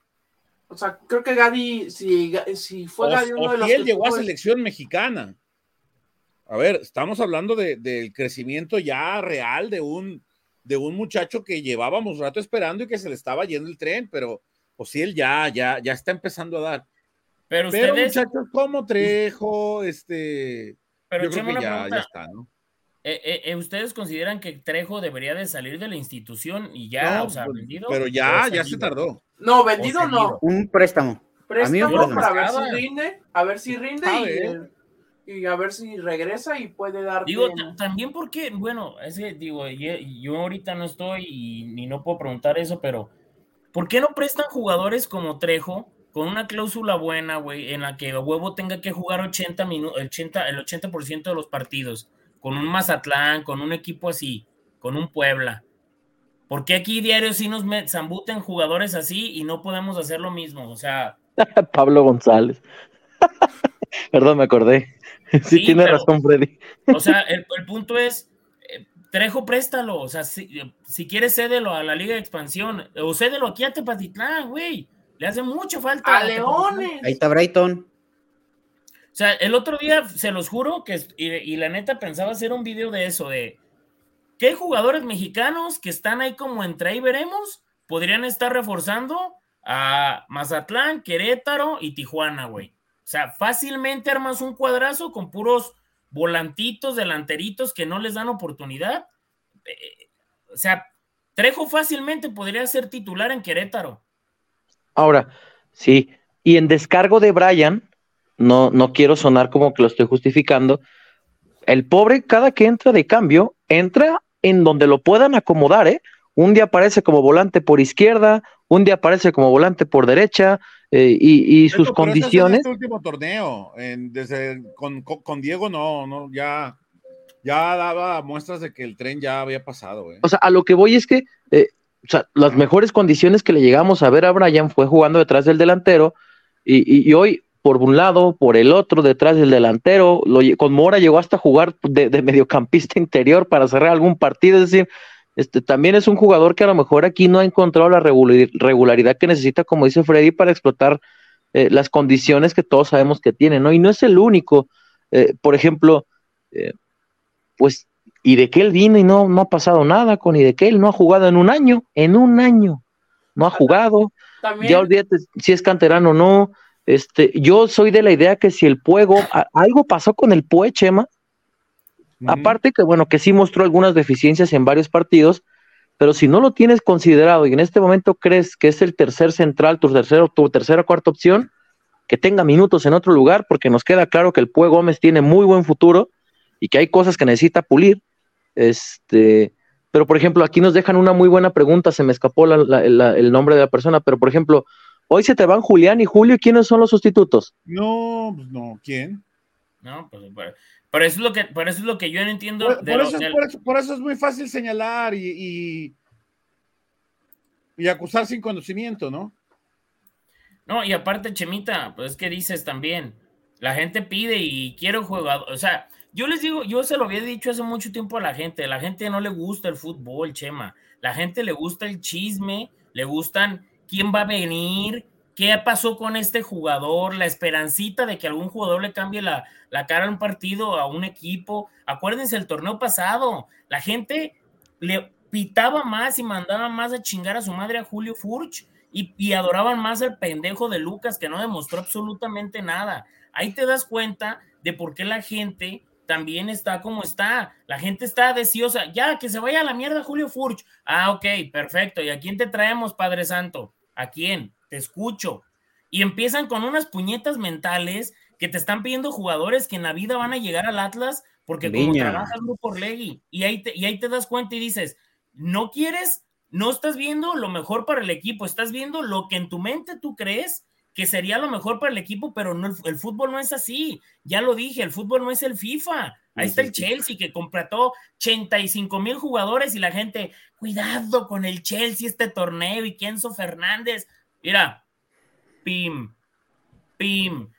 O sea, creo que Gadi, si, si fue Gadi uno de los que llegó a selección mexicana. A ver, estamos hablando de- del crecimiento ya real de un, de un muchacho que llevábamos rato esperando y que se le estaba yendo el tren, pero Ociel ya, ya, ya está empezando a dar. Pero Pero ustedes, muchachos como Trejo, este, pero yo creo que ya, ya está, ¿no? Eh, eh, eh, ¿Ustedes consideran que Trejo debería de salir de la institución y ya, No, o sea, pues, vendido? pero ya, ya se tardó. No, vendido no. Un préstamo. Préstamo para ver si rinde, a ver si rinde A y, ver. y a ver si regresa y puede dar. Digo, ta- también porque, bueno, es que, digo, yo, yo ahorita no estoy y, y no puedo preguntar eso, pero ¿por qué no prestan jugadores como Trejo con una cláusula buena, güey, en la que a huevo tenga que jugar 80 minutos, 80, el 80% de los partidos, con un Mazatlán, con un equipo así, con un Puebla? ¿Por qué aquí diario sí nos zambuten jugadores así y no podemos hacer lo mismo? O sea, Pablo González. Perdón, me acordé. Sí, Sí, tiene pero- razón, Freddy. O sea, el, el punto es, eh, Trejo, préstalo. O sea, si, eh, si quieres, cédelo a la Liga de Expansión. O cédelo aquí a Tepatitlán, güey. Le hace mucha falta. A Tepatitlán. Leones. Ahí está Brighton. O sea, el otro día, se los juro, que y, la neta pensaba hacer un video de eso, de qué jugadores mexicanos que están ahí como entre ahí veremos, podrían estar reforzando a Mazatlán, Querétaro y Tijuana, güey. O sea, fácilmente armas un cuadrazo con puros volantitos, delanteritos que no les dan oportunidad. Eh, o sea, Trejo fácilmente podría ser titular en Querétaro. Ahora, sí, y en descargo de Brian, no, no quiero sonar como que lo estoy justificando, el pobre cada que entra de cambio, entra en donde lo puedan acomodar, ¿eh? Un día aparece como volante por izquierda, un día aparece como volante por derecha, eh, y, sus condiciones. este último torneo, desde, con, Diego no, no, ya, ya daba muestras de que el tren ya había pasado. O sea, a lo que voy es que eh, o sea, las mejores condiciones que le llegamos a ver a Brian fue jugando detrás del delantero, y, hoy por un lado, por el otro, detrás del delantero, con Mora llegó hasta jugar de, de mediocampista interior para cerrar algún partido, es decir, este, también es un jugador que a lo mejor aquí no ha encontrado la regularidad que necesita, como dice Freddy, para explotar eh, las condiciones que todos sabemos que tiene, ¿no? Y no es el único. Eh, por ejemplo, eh, pues, y de que él vino y no, no ha pasado nada con y de que él no ha jugado en un año, en un año, no ha jugado. Ya olvídate si es canterano o no. Este, yo soy de la idea que si el Puego, algo pasó con el Pue, Chema, Aparte que, bueno, que sí mostró algunas deficiencias en varios partidos, pero si no lo tienes considerado y en este momento crees que es el tercer central, tu, tercero, tu tercera o cuarta opción, que tenga minutos en otro lugar, porque nos queda claro que el Pue Gómez tiene muy buen futuro y que hay cosas que necesita pulir. Este, pero por ejemplo, aquí nos dejan una muy buena pregunta, se me escapó el nombre de la persona, pero por ejemplo, hoy se te van Julián y Julio, ¿quiénes son los sustitutos? No, pues no, ¿quién? No, pues por eso es lo que, por eso es lo que yo no entiendo. Por, eso, es muy fácil señalar y, y, acusar sin conocimiento, ¿no? No, y aparte, Chemita, pues es que dices también, la gente pide y quiero jugador, o sea, yo les digo, yo se lo había dicho hace mucho tiempo a la gente, la gente no le gusta el fútbol, Chema, la gente le gusta el chisme, le gustan quién va a venir, ¿Qué pasó con este jugador? La esperancita de que algún jugador le cambie la, cara a un partido, a un equipo. Acuérdense el torneo pasado, la gente le pitaba más y mandaba más a chingar a su madre a Julio Furch y, y adoraban más al pendejo de Lucas que no demostró absolutamente nada. Ahí te das cuenta de por qué la gente también está como está. La gente está deseosa. Ya, que se vaya a la mierda Julio Furch. Ah, ok, perfecto. ¿Y a quién te traemos, Padre Santo? ¿A quién? te escucho. Y empiezan con unas puñetas mentales que te están pidiendo jugadores que en la vida van a llegar al Atlas porque como trabajas por Legui y ahí, te, y ahí te das cuenta y dices, no quieres, no estás viendo lo mejor para el equipo, estás viendo lo que en tu mente tú crees que sería lo mejor para el equipo, pero no, el, fútbol no es así. Ya lo dije, el fútbol no es el FIFA. Ahí está el Chelsea que completó 85 mil jugadores y la gente, cuidado con el Chelsea este torneo y Kenzo Fernández. Mira, pim, pim,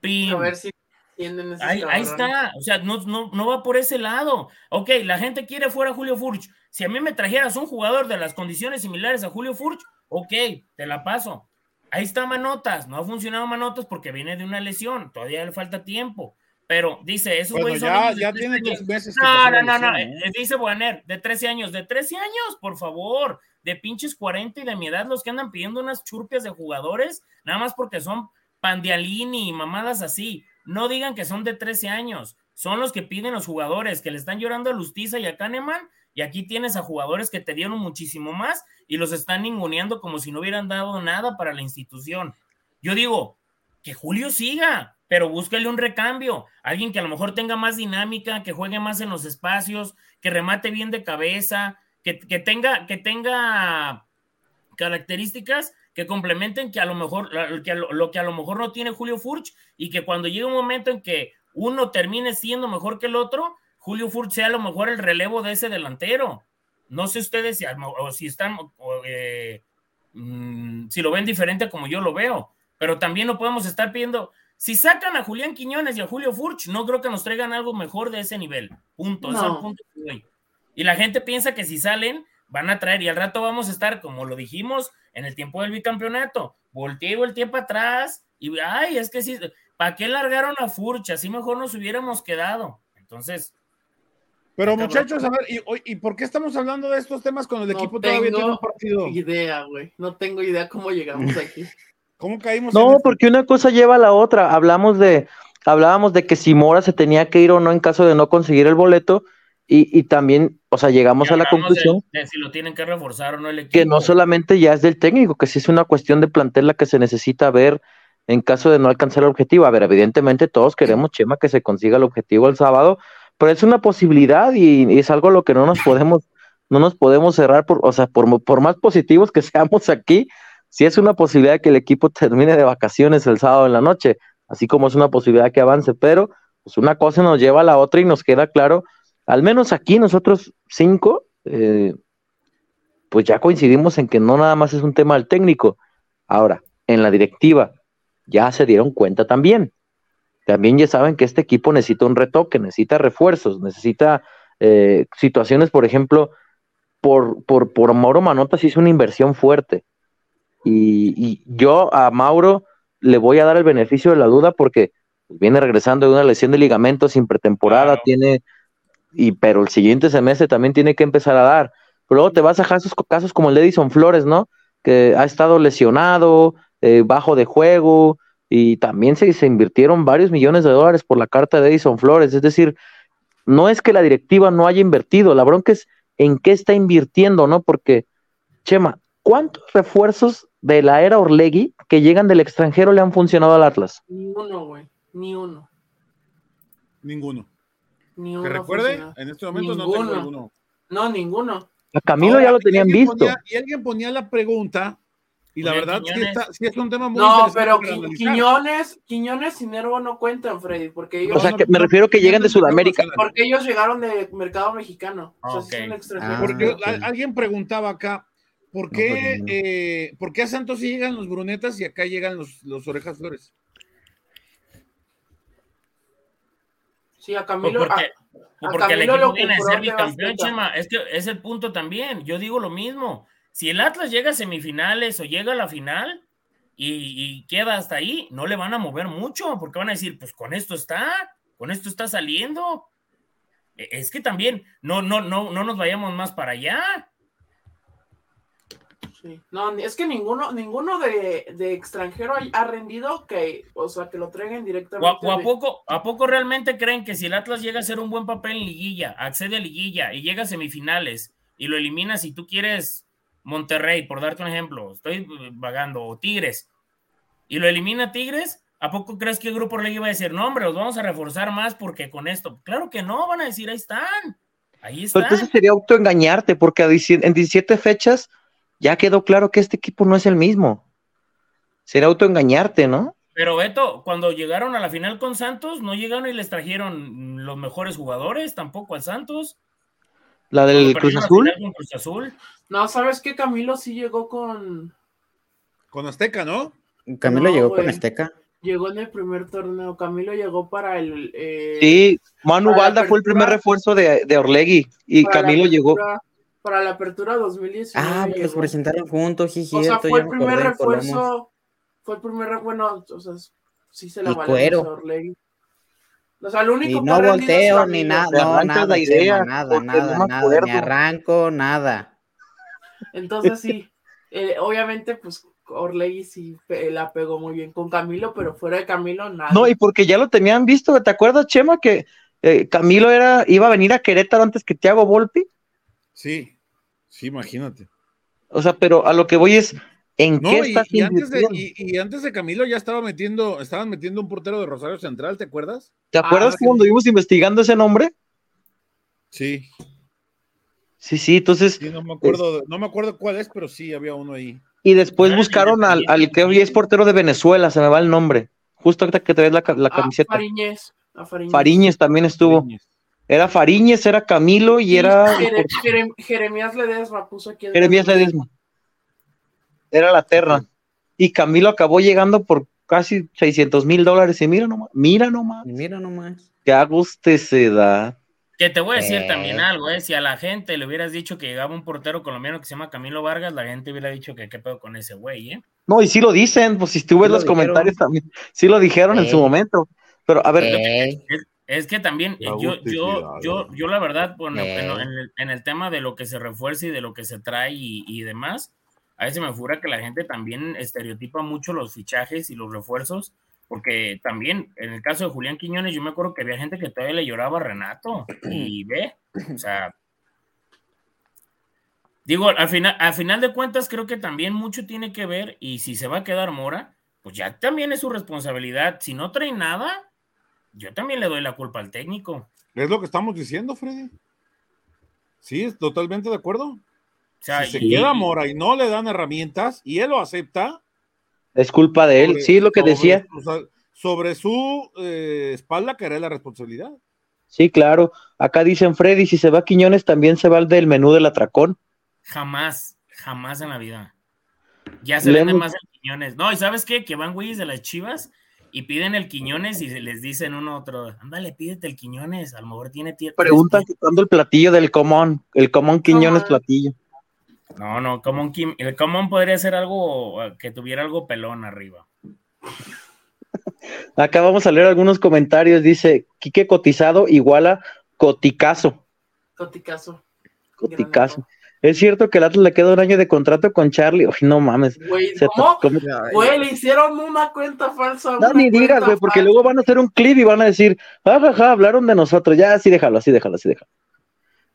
pim. A ver si entienden ahí, ahí, está, o sea, no, no, va por ese lado. Ok, la gente quiere fuera a Julio Furch. Si a mí me trajeras un jugador de las condiciones similares a Julio Furch, ok, te la paso. Ahí está Manotas, no ha funcionado Manotas porque viene de una lesión, todavía le falta tiempo. Pero dice, eso bueno, ya, ya tiene tres meses. No, no, no, no, eh, dice Buener, de 13 años, de 13 años, por favor de pinches 40 y de mi edad los que andan pidiendo unas churpias de jugadores, nada más porque son pandialini y mamadas así. No digan que son de 13 años, son los que piden los jugadores, que le están llorando a Lustiza y a Kahneman, y aquí tienes a jugadores que te dieron muchísimo más y los están ninguneando como si no hubieran dado nada para la institución. Yo digo, que Julio siga, pero búscale un recambio, alguien que a lo mejor tenga más dinámica, que juegue más en los espacios, que remate bien de cabeza, que, tenga, que tenga características que complementen que a lo mejor que, lo, que a lo mejor no tiene Julio Furch y que cuando llegue un momento en que uno termine siendo mejor que el otro, Julio Furch sea a lo mejor el relevo de ese delantero. No sé ustedes si están, eh, mm, si lo ven diferente como yo lo veo, pero también no podemos estar pidiendo, si sacan a Julián Quiñones y a Julio Furch, no creo que nos traigan algo mejor de ese nivel. Punto. Es el punto que y la gente piensa que si salen, van a traer, y al rato vamos a estar, como lo dijimos, en el tiempo del bicampeonato, volteo el tiempo atrás, y ay, es que sí, ¿para qué largaron a Furcha? Así mejor nos hubiéramos quedado. Entonces. Pero muchachos, a ver, ¿y, por qué estamos hablando de estos temas con el equipo todavía tiene un partido? idea, güey. No tengo idea cómo llegamos aquí. ¿Cómo caímos? No, porque una cosa lleva a la otra. Hablamos de, hablábamos de que si Mora se tenía que ir o no en caso de no conseguir el boleto. Y, y también, o sea, llegamos a la conclusión de, de si lo tienen que reforzar o no el equipo. que no solamente ya es del técnico, que sí es una cuestión de plantel la que se necesita ver en caso de no alcanzar el objetivo. A ver, evidentemente todos queremos, Chema, que se consiga el objetivo el sábado, pero es una posibilidad y, y es algo a lo que no nos podemos, no nos podemos cerrar, por, o sea, por, por más positivos que seamos aquí, sí es una posibilidad que el equipo termine de vacaciones el sábado en la noche, así como es una posibilidad que avance, pero pues una cosa nos lleva a la otra y nos queda claro, al menos aquí nosotros cinco, eh, pues ya coincidimos en que no nada más es un tema del técnico. Ahora, en la directiva, ya se dieron cuenta también. También ya saben que este equipo necesita un retoque, necesita refuerzos, necesita eh, situaciones, por ejemplo, por, por, por Mauro Manotas hizo una inversión fuerte. Y, y, yo a Mauro le voy a dar el beneficio de la duda porque viene regresando de una lesión de ligamento sin pretemporada, claro. tiene, y, pero el siguiente semestre también tiene que empezar a dar. Pero luego te vas a casos, casos como el de Edison Flores, ¿no? Que ha estado lesionado, eh, bajo de juego, y también se, se, invirtieron varios millones de dólares por la carta de Edison Flores. Es decir, no es que la directiva no haya invertido, la bronca es en qué está invirtiendo, ¿no? Porque, Chema, ¿cuántos refuerzos de la era Orlegui que llegan del extranjero le han funcionado al Atlas? Ni uno, güey, ni uno. Ninguno. Ni ¿Que recuerde? En este momento ninguno. no tengo ninguno. No, ninguno. A Camilo Ahora, ya lo tenían y visto. Ponía, y alguien ponía la pregunta, y la verdad sí, está, sí, es un tema muy No, interesante pero para Qui- analizar. Quiñones, Quiñones y Nervo no cuentan, Freddy, porque ellos, O sea, que me refiero que llegan de Sudamérica. porque ellos llegaron de mercado mexicano. O sea, sí son. Ah, alguien preguntaba acá, ¿por qué, no. eh, ¿por qué a Santos sí llegan los brunetas y acá llegan los, los orejas flores? Sí, a Camilo. porque, a- pues a porque el Camilo equipo lo viene compró ser bicampeón. Chema. Es que es el punto también. Yo digo lo mismo. Si el Atlas llega a semifinales o llega a la final y, y queda hasta ahí, no le van a mover mucho, porque van a decir, pues con esto está, con esto está saliendo. E- Es que también no, no, no, no nos vayamos más para allá. Sí. No, es que ninguno, ninguno de, de extranjero ha- rendido que, o sea, que lo traigan ¿O a, directamente. o a de- poco, a poco realmente creen que si el Atlas llega a hacer un buen papel en liguilla, accede a liguilla y llega a semifinales y lo elimina si tú quieres Monterrey, por darte un ejemplo, estoy eh, vagando, o Tigres, y lo elimina Tigres, ¿a poco crees que el Grupo Orlegui va a decir, no, hombre, los vamos a reforzar más porque con esto? Claro que no, van a decir, ahí están, ahí Pero están. entonces sería autoengañarte, porque a 17 en 17 fechas ya quedó claro que este equipo no es el mismo. Sería autoengañarte, ¿no? Pero Beto, cuando llegaron a la final con Santos, no llegaron y les trajeron los mejores jugadores, tampoco al Santos. La del Cruz la Azul. final con Cruz Azul. No, ¿sabes qué? Camilo sí llegó con. Con Azteca, ¿no? Camilo No, llegó con Azteca. Llegó en el primer torneo. Camilo llegó para el. eh, Sí, Manu para Valda fue el primer refuerzo de, de Orlegui y Camilo llegó. apertura- Para la apertura 2019. Ah, pues los presentaron juntos, sí, O sea, fue el me primer refuerzo. Fue el primer. re- Bueno, o sea, sí se la valió. O sea, lo único Y que no volteo ni nada, no, nada, idea, nada, nada, no nada, ni arranco, nada. Entonces sí, eh, obviamente pues Orlegui sí pe- la pegó muy bien con Camilo, pero fuera de Camilo nada. No, y porque ya lo tenían visto, ¿te acuerdas, Chema, que eh, Camilo era, iba a venir a Querétaro antes que Thiago Volpi? Sí, sí, imagínate. O sea, pero a lo que voy es, ¿en No, qué y, estás y antes de, invirtiendo? y, y antes de Camilo ya estaba metiendo, estaban metiendo un portero de Rosario Central, ¿te acuerdas? ¿Te acuerdas Ah, cuando íbamos investigando ese nombre? Sí, Sí, sí, entonces, sí, no me acuerdo, no me acuerdo cuál es, pero sí había uno ahí. y después Ah, buscaron al, al que hoy es portero de Venezuela, se me va el nombre. Justo ahorita que te ves la, ca- la a camiseta. Fariñez, a Fariñez. Fariñez también estuvo. Fariñez. Era Fariñez, era Camilo y era Jere- Jere- Jeremías Ledesma puso aquí. el Jeremías. Ledesma. Era la terna. Y Camilo acabó llegando por casi 600 mil dólares. Y mira nomás, mira nomás, Y mira nomás. que a guste se da. Que te voy a decir Eh. también algo, ¿eh? Si a la gente le hubieras dicho que llegaba un portero colombiano que se llama Camilo Vargas, la gente hubiera dicho que qué pedo con ese güey, ¿eh? No, y sí lo dicen, pues si tú ves Sí lo los dijeron. comentarios también, sí lo dijeron en Eh. su momento. Pero a ver, Es, es que también La yo, yo, yo, yo la verdad, bueno, Eh. en, en el, en el tema de lo que se refuerza y de lo que se trae y, y demás, a veces me fura que la gente también estereotipa mucho los fichajes y los refuerzos, porque también en el caso de Julián Quiñones, yo me acuerdo que había gente que todavía le lloraba a Renato y ve, o sea, digo, al final, al final de cuentas creo que también mucho tiene que ver y si se va a quedar Mora, pues ya también es su responsabilidad. Si no trae nada, yo también le doy la culpa al técnico. Es lo que estamos diciendo, Freddy. Sí, totalmente de acuerdo. si se queda Mora y no le dan herramientas y él lo acepta. Es culpa de él, sí, lo que decía. sobre su eh, espalda caerá la responsabilidad. Sí, claro. Acá dicen Freddy, si se va a Quiñones también se va el del menú del atracón. Jamás, jamás en la vida. Ya se vende más el Quiñones. No, ¿y sabes qué? Que van güeyes de las chivas y piden el Quiñones y les dicen uno a otro, ándale, pídete el Quiñones, a lo mejor tiene tiempo. Preguntan cuándo el platillo del común, el común Quiñones platillo. No, no, común, el común podría ser algo que tuviera algo pelón arriba. Acá vamos a leer algunos comentarios. Dice Quique Cotizado igual a Coticazo. Coticazo. Coticazo. Es cierto que el Atlas le queda un año de contrato con Charlie. Uy, no mames. Güey, ¿cómo? Güey, le hicieron una cuenta falsa. No, ni digas, güey, porque luego van a hacer un clip y van a decir, jajaja, hablaron de nosotros. Ya, así déjalo, así déjalo, así déjalo.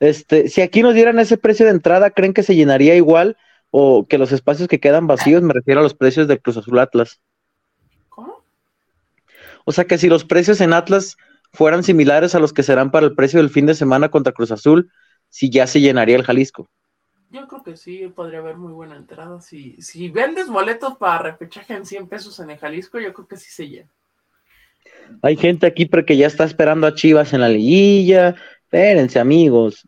Este, si aquí nos dieran ese precio de entrada, ¿creen que se llenaría igual o que los espacios que quedan vacíos? Me refiero a los precios de Cruz Azul Atlas. ¿Cómo? O sea que si los precios en Atlas fueran similares a los que serán para el precio del fin de semana contra Cruz Azul, si ya se llenaría el Jalisco. Yo creo que sí, podría haber muy buena entrada. Si, si vendes boletos para repechaje en 100 pesos en el Jalisco, yo creo que sí se llena. Hay gente aquí porque ya está esperando a Chivas en la liguilla. Espérense, amigos.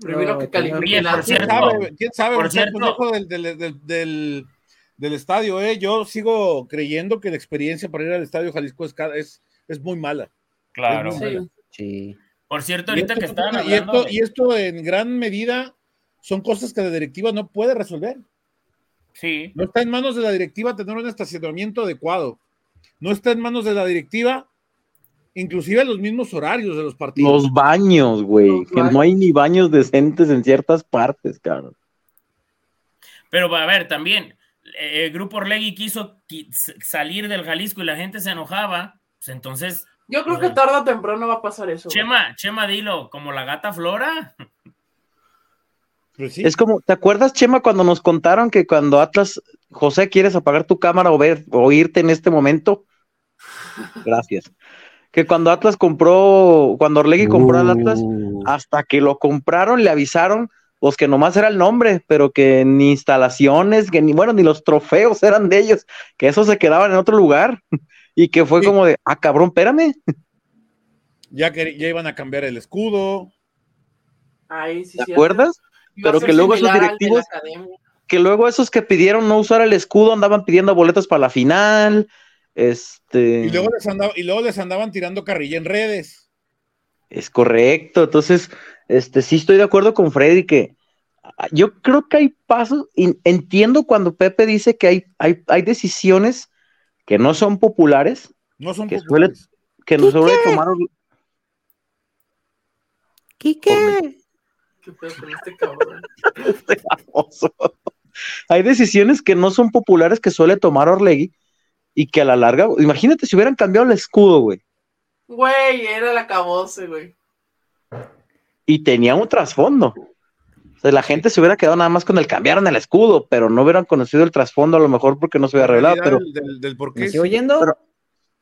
Primero que califique ¿Quién sabe? ¿Quién sabe? Por cierto, del, del, del, estadio, ¿eh? Yo sigo creyendo que la experiencia para ir al estadio Jalisco es, es, es muy mala. Claro. sí. Por cierto, ahorita que estaban hablando... y esto en gran medida son cosas que la directiva no puede resolver. Sí. No está en manos de la directiva tener un estacionamiento adecuado. No está en manos de la directiva, inclusive los mismos horarios de los partidos. Los baños, güey. Que no hay ni baños decentes en ciertas partes, cabrón. Pero a ver, también, eh, el grupo Orlegui quiso salir del Jalisco y la gente se enojaba. Pues entonces. Yo creo que tarde o temprano va a pasar eso. Chema, Chema, dilo, como la gata Flora. Pues es como, ¿te acuerdas, Chema, cuando nos contaron que cuando Atlas, José, ¿quieres apagar tu cámara o ver o irte en este momento? Gracias. Que cuando Atlas compró, cuando Orlegui compró al Atlas, uh. hasta que lo compraron, le avisaron, pues que nomás era el nombre, pero que ni instalaciones, que ni, bueno, ni los trofeos eran de ellos, que eso se quedaban en otro lugar. y que fue como de, ah, cabrón, espérame. Ya que ya iban a cambiar el escudo. Ahí sí, ¿Te acuerdas? Pero que luego esos directivos, que luego esos que pidieron no usar el escudo andaban pidiendo boletos para la final, este... Y luego les, y luego les andaban tirando carrilla en redes. Es correcto, entonces, este, sí estoy de acuerdo con Freddy que ah, yo creo que hay pasos, y entiendo cuando Pepe dice que hay, hay, hay decisiones que no son populares, no son que populares. que no suele tomar... ¿Qué? ¿Qué con este cabrón? Este Hay decisiones que no son populares que suele tomar Orlegui y que a la larga, imagínate si hubieran cambiado el escudo, güey. Güey, era el acabose, güey. Y tenía un trasfondo. O sea, la gente se hubiera quedado nada más con el cambiaron el escudo, pero no hubieran conocido el trasfondo a lo mejor porque no se hubiera revelado. Pero, del, por qué. ¿Me oyendo?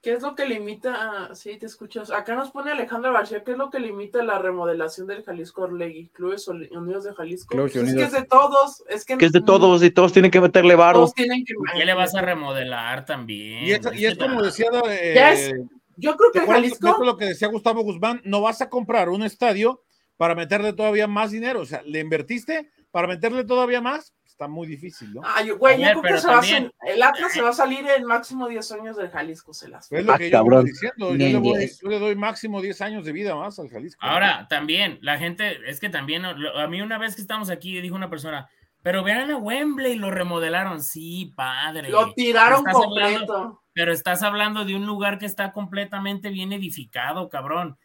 ¿Qué es lo que limita? Sí, te escuchas. Acá nos pone Alejandro García, ¿qué es lo que limita la remodelación del Jalisco Orlegui? Clubes Unidos de Jalisco. Pues es que es de todos. Es que, es de todos y todos tienen que meterle varos. tienen que ¿Qué le vas a remodelar también? Y es, como decía. Eh, yo creo que Jalisco. lo que decía Gustavo Guzmán, no vas a comprar un estadio para meterle todavía más dinero. O sea, le invertiste para meterle todavía más está muy difícil, ¿no? Ay, güey, yo creo que se va a, el Atlas se va a salir en máximo 10 años del Jalisco, se las Es lo que yo voy diciendo, yo le, doy máximo 10 años de vida más al Jalisco. Ahora, también, la gente, es que también, a mí una vez que estamos aquí, dijo una persona, pero vean a Wembley, lo remodelaron, sí, padre. Lo tiraron completo. pero estás hablando de un lugar que está completamente bien edificado, cabrón.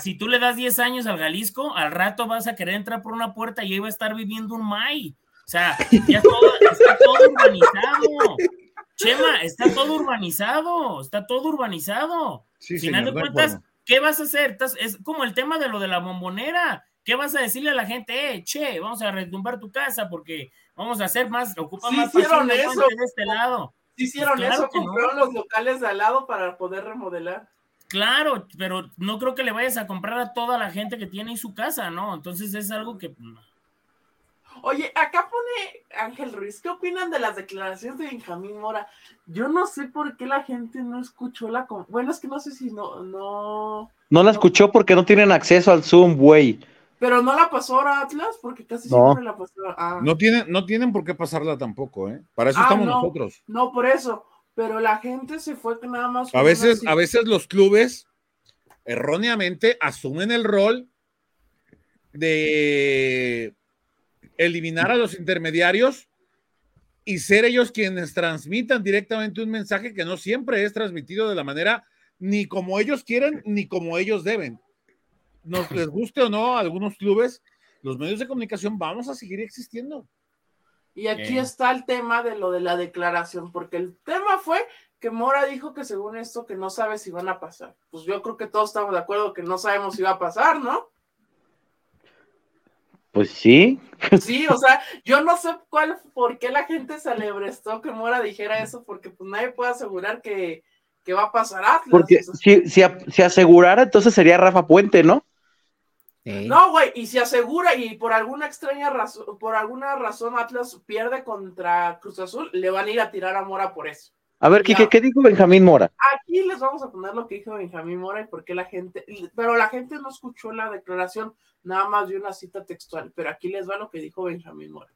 si tú le das 10 años al Jalisco, al rato vas a querer entrar por una puerta y ahí va a estar viviendo un May. O sea, ya todo, está todo urbanizado. Chema, está todo urbanizado, está todo urbanizado. Sí, Final señor, de cuentas. ¿qué vas a hacer? Estás- Es como el tema de lo de la bombonera. ¿Qué vas a decirle a la gente? Eh, che, vamos a retumbar tu casa porque vamos a hacer más, ocupa Sí más hicieron eso. de este lado. Si hicieron Pues claro eso, no. compraron los locales de al lado para poder remodelar. Claro, pero no creo que le vayas a comprar a toda la gente que tiene ahí su casa, ¿no? Entonces es algo que Oye, acá pone Ángel Ruiz, ¿qué opinan de las declaraciones de Benjamín Mora? Yo no sé por qué la gente no escuchó la... con- Bueno, es que no sé si no... no... No la escuchó porque no tienen acceso al Zoom, güey. Pero no la pasó ahora Atlas, porque casi No. siempre la pasó. Ah, No tienen, no tienen por qué pasarla tampoco, ¿eh? Para eso Ah, estamos no. nosotros. no, por eso. Pero la gente se fue que nada más... A veces, a veces los clubes erróneamente asumen el rol de eliminar a los intermediarios y ser ellos quienes transmitan directamente un mensaje que no siempre es transmitido de la manera ni como ellos quieren ni como ellos deben. Nos les guste o no a algunos clubes, los medios de comunicación vamos a seguir existiendo. Y aquí Eh. está el tema de lo de la declaración, porque el tema fue que Mora dijo que según esto que no sabe si van a pasar. Pues yo creo que todos estamos de acuerdo que no sabemos si va a pasar, ¿no? Pues sí. Sí, o sea, yo no sé cuál, por qué la gente se alebrestó que Mora dijera eso, porque pues nadie puede asegurar que, que va a pasar Atlas. Porque o sea, si, si, si asegurara, entonces sería Rafa Puente, ¿no? Sí. No, güey, y si asegura y por alguna extraña razón, por alguna razón Atlas pierde contra Cruz Azul, le van a ir a tirar a Mora por eso. A ver. Kike, ¿qué dijo Benjamín Mora? Aquí les vamos a poner lo que dijo Benjamín Mora y por qué la gente, pero la gente no escuchó la declaración, nada más de una cita textual, pero aquí les va lo que dijo Benjamín Mora.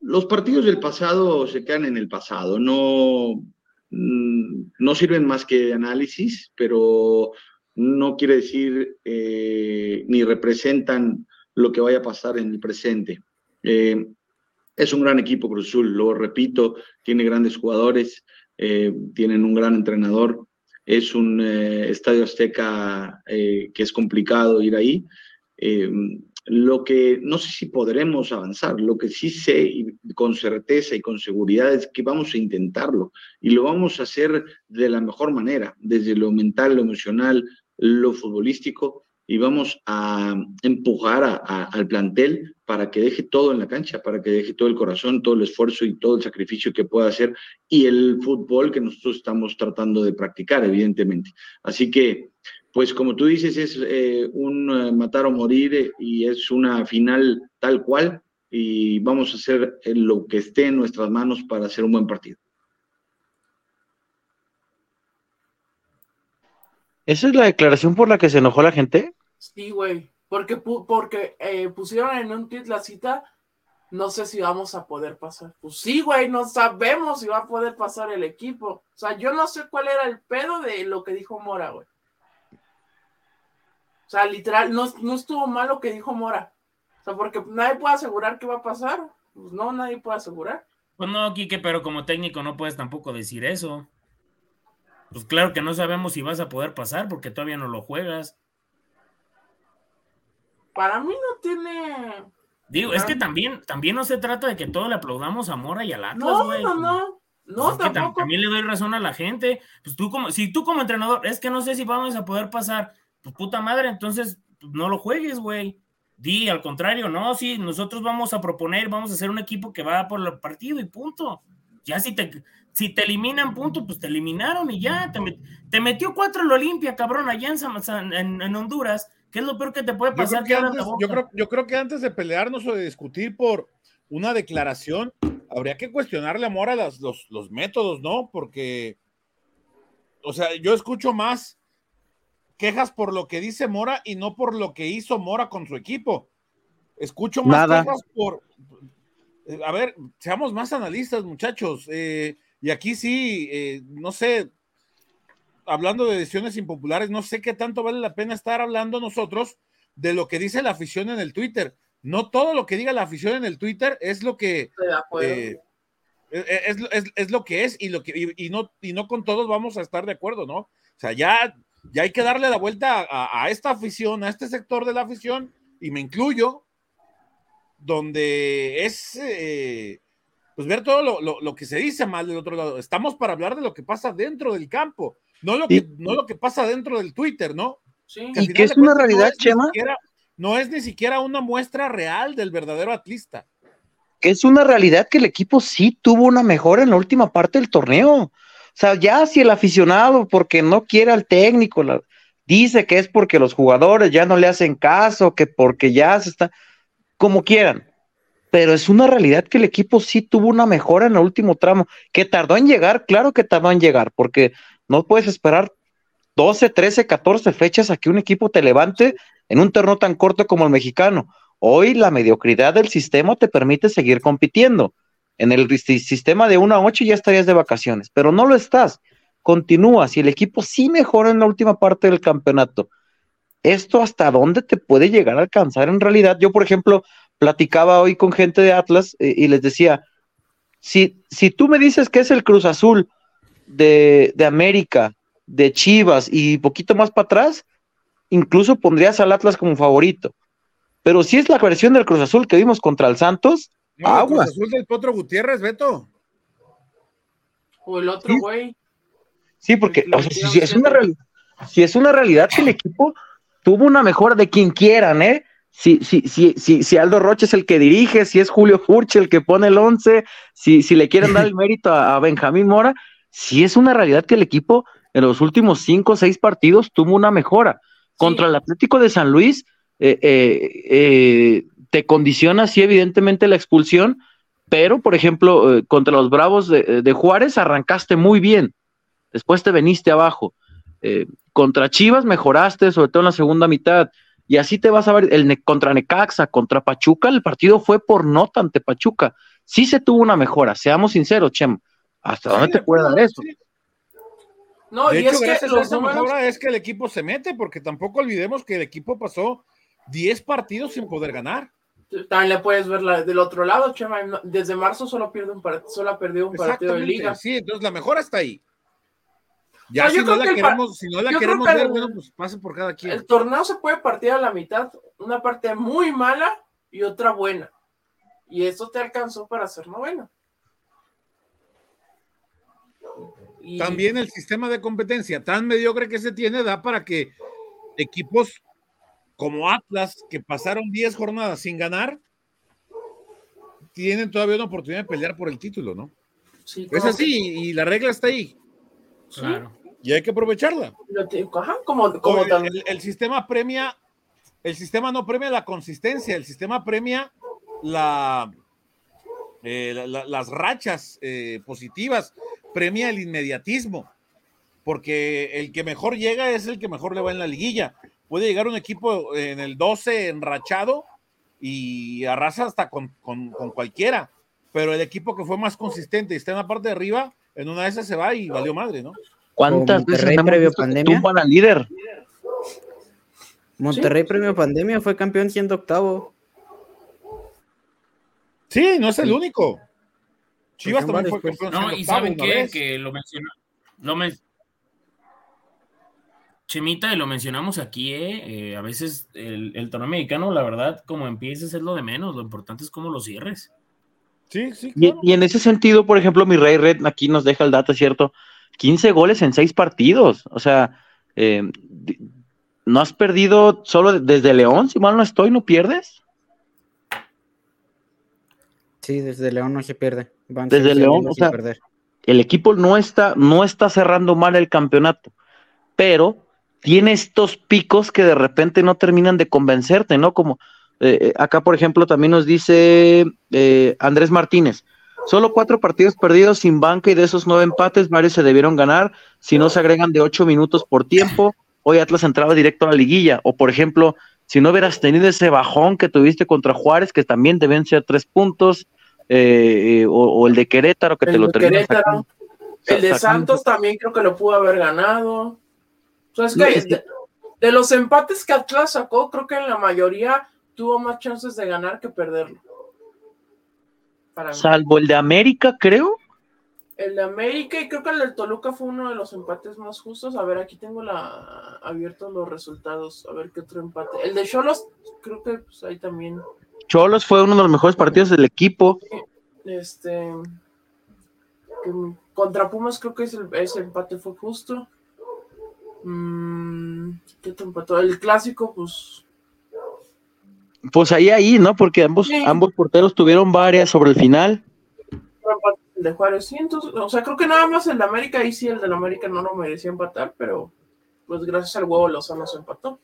los partidos del pasado se quedan en el pasado, no, mm, no sirven más que de análisis, pero no quiere decir eh, ni representan lo que vaya a pasar en el presente. Eh, es un gran equipo Cruz Azul, lo repito, tiene grandes jugadores, eh, tienen un gran entrenador, es un eh, estadio azteca eh, que es complicado ir ahí. Eh, lo que no sé si podremos avanzar, lo que sí sé con certeza y con seguridad es que vamos a intentarlo y lo vamos a hacer de la mejor manera, desde lo mental, lo emocional, lo futbolístico y vamos a empujar al plantel para que deje todo en la cancha, para que deje todo el corazón, todo el esfuerzo y todo el sacrificio que pueda hacer y el fútbol que nosotros estamos tratando de practicar, evidentemente. Así que pues como tú dices, es eh, un eh, matar o morir eh, y es una final tal cual y vamos a hacer lo que esté en nuestras manos para hacer un buen partido. ¿Esa es la declaración por la que se enojó la gente? Sí, güey, porque, porque eh, pusieron en un tweet la cita, no sé si vamos a poder pasar. Pues sí, güey, no sabemos si va a poder pasar el equipo. O sea, yo no sé cuál era el pedo de lo que dijo Mora, güey. O sea, literal, no, no estuvo mal lo que dijo Mora. O sea, porque nadie puede asegurar qué va a pasar. Pues no, nadie puede asegurar. Pues no, Quique, pero como técnico no puedes tampoco decir eso. Pues claro que no sabemos si vas a poder pasar porque todavía no lo juegas. Para mí no tiene. Digo, es que también, también no se trata de que todo le aplaudamos a Mora y al Atlas, No, güey. no, no. Pues No, es que tam- tampoco. también le doy razón a la gente. Pues tú como, si tú como entrenador, es que no sé si vamos a poder pasar, pues puta madre, entonces pues, no lo juegues, güey. Di, al contrario, no, sí, nosotros vamos a proponer, vamos a hacer un equipo que va por el partido y punto. Ya si te, si te eliminan, punto, pues te eliminaron y ya. Te, met- te metió cuatro el Olimpia, cabrón, allá en, en, en Honduras. ¿Qué es lo peor que te puede Yo pasar? creo, que antes, yo, creo, yo creo que antes de pelearnos o de discutir por una declaración, habría que cuestionarle a Mora las- los, los métodos, ¿no? Porque, o sea, yo escucho más quejas por lo que dice Mora y no por lo que hizo Mora con su equipo. Escucho más Nada. quejas por... eh, A ver, seamos más analistas, muchachos. eh, y aquí sí, eh, no sé, hablando de decisiones impopulares, no sé qué tanto vale la pena estar hablando nosotros de lo que dice la afición en el Twitter. No todo lo que diga la afición en el Twitter es lo que eh, es, es- es- lo que es y lo que y, y no y no con todos vamos a estar de acuerdo, ¿no? O sea, ya ya hay que darle la vuelta a, esta afición, a este sector de la afición, y me incluyo, donde es eh, pues ver todo lo, que se dice mal del otro lado. Estamos para hablar de lo que pasa dentro del campo, no lo que, no lo que pasa dentro del Twitter, ¿no? Sí. y que es una realidad, Chema. no es ni siquiera una muestra real del verdadero atlista. Que es una realidad que el equipo sí tuvo una mejora en la última parte del torneo. O sea, ya si el aficionado, porque no quiere al técnico, dice que es porque los jugadores ya no le hacen caso, que porque ya se está, como quieran. Pero es una realidad que el equipo sí tuvo una mejora en el último tramo, que tardó en llegar, claro que tardó en llegar, porque no puedes esperar 12, 13, 14 fechas a que un equipo te levante en un terreno tan corto como el mexicano. Hoy la mediocridad del sistema te permite seguir compitiendo. En el sistema de 1 a 8 ya estarías de vacaciones, pero no lo estás. Continúas y el equipo sí mejora en la última parte del campeonato. ¿Esto hasta dónde te puede llegar a alcanzar en realidad? Yo, por ejemplo, platicaba hoy con gente de Atlas eh, y les decía, si, si tú me dices que es el Cruz Azul de, de América, de Chivas y poquito más para atrás, incluso pondrías al Atlas como favorito. Pero si es la versión del Cruz Azul que vimos contra el Santos, no, El Cruz Azul del Potro Gutiérrez, Beto. O el otro güey. Sí. porque si, es una si es una realidad que el equipo tuvo una mejora de quien quieran, ¿eh? Si, si, si, si, si Aldo Roche es el que dirige, si es Julio Furche el que pone el 11, si, si le quieren dar el mérito a, a Benjamín Mora, si es una realidad que el equipo en los últimos cinco o seis partidos tuvo una mejora. Contra el Atlético de San Luis, eh, eh, eh, te condiciona, sí, evidentemente la expulsión, pero, por ejemplo, contra los Bravos de, Juárez arrancaste muy bien, después te veniste abajo. contra Chivas mejoraste, sobre todo en la segunda mitad, y así te vas a ver el contra Necaxa, contra Pachuca, el partido fue por nota ante Pachuca. Sí se tuvo una mejora, seamos sinceros, Chem. ¿Hasta dónde te puede dar eso? No, y es que es que el equipo se mete, porque tampoco olvidemos que el equipo pasó 10 partidos sin poder ganar. También le puedes ver la, del otro lado, Chema. Desde marzo solo, pierde un solo ha perdido un partido de liga. Sí, entonces la mejora está ahí. Ya si, no la queremos, si no la queremos ver, bueno, pues pase por cada quien. El torneo se puede partir a la mitad, una parte muy mala y otra buena. Y eso te alcanzó para ser También el sistema de competencia tan mediocre que se tiene da para que equipos como Atlas, que pasaron 10 jornadas sin ganar, tienen todavía una oportunidad de pelear por el título, ¿no? es así, y la regla está ahí. Claro. Y hay que aprovecharla. el, sistema premia, el sistema no premia la consistencia, el sistema premia la, eh, las rachas eh, positivas, premia el inmediatismo, porque el que mejor llega es el que mejor le va en la liguilla. Puede llegar un equipo en el 12 enrachado y arrasa hasta con, cualquiera, pero el equipo que fue más consistente y está en la parte de arriba, en una de esas se va y valió madre, ¿no? ¿Cuántas veces previo pandemia? al líder? Monterrey previo pandemia fue campeón siendo octavo. Sí, no es el único. Chivas también fue campeón. No, y ¿saben qué? Que lo mencionó. Lo Chemita, y lo mencionamos aquí, ¿eh? eh a veces el, el torneo mexicano, la verdad, como empieces es lo de menos, lo importante es cómo lo cierres. Sí, sí. Y, en ese sentido, por ejemplo, mi Rey Red aquí nos deja el dato, ¿cierto? 15 goles en 6 partidos. O sea, eh, no has perdido solo desde León, si mal no estoy, ¿no pierdes? Sí, desde León no se pierde. desde León, o sea, el equipo no está, no está cerrando mal el campeonato, pero tiene estos picos que de repente no terminan de convencerte, ¿no? Como eh, acá, por ejemplo, también nos dice eh, Andrés Martínez. Solo cuatro partidos perdidos sin banca y de esos nueve empates, varios se debieron ganar. Si no se agregan de ocho minutos por tiempo, hoy Atlas entraba directo a la liguilla. O, por ejemplo, si no hubieras tenido ese bajón que tuviste contra Juárez, que también deben ser tres puntos, eh, o, el de Querétaro, que te lo terminas El de Santos también creo que lo pudo haber ganado. O sea, es que de, los empates que Atlas sacó, creo que en la mayoría tuvo más chances de ganar que perderlo. Salvo el de América, creo. El de América y creo que el del Toluca fue uno de los empates más justos. A ver, aquí tengo la abiertos los resultados. A ver qué otro empate. El de Cholos, creo que pues, ahí también. Cholos fue uno de los mejores partidos del equipo. Este. contra Pumas creo que ese, ese empate fue justo. Mm, ¿Qué otro empató? El clásico, pues. Pues ahí, ahí, ¿no? Porque ambos, Sí. ambos porteros tuvieron varias sobre el final. De Juárez. Sí, entonces, o sea, creo que nada más el de América, ahí sí el de América no lo merecía empatar, pero pues gracias al huevo Lozano se empató.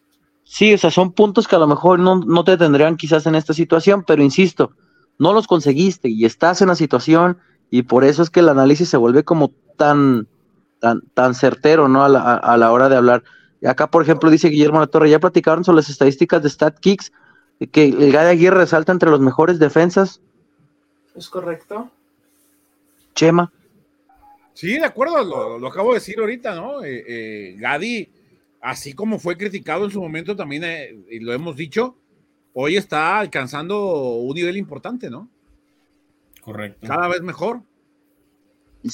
Sí, o sea, son puntos que a lo mejor no, no te tendrían quizás en esta situación, pero insisto, no los conseguiste y estás en la situación y por eso es que el análisis se vuelve como tan, tan, tan certero, ¿no? A la, a- a la hora de hablar. Acá, por ejemplo, dice Guillermo La Torre, ya platicaron sobre las estadísticas de StatKicks, que el Gade Aguirre resalta entre los mejores defensas. ¿Es correcto? Chema, Sí, de acuerdo, lo, lo acabo de decir ahorita, ¿no? Eh, eh, Gadi, así como fue criticado en su momento también, eh, y lo hemos dicho, hoy está alcanzando un nivel importante, ¿no? Correcto. Cada vez mejor.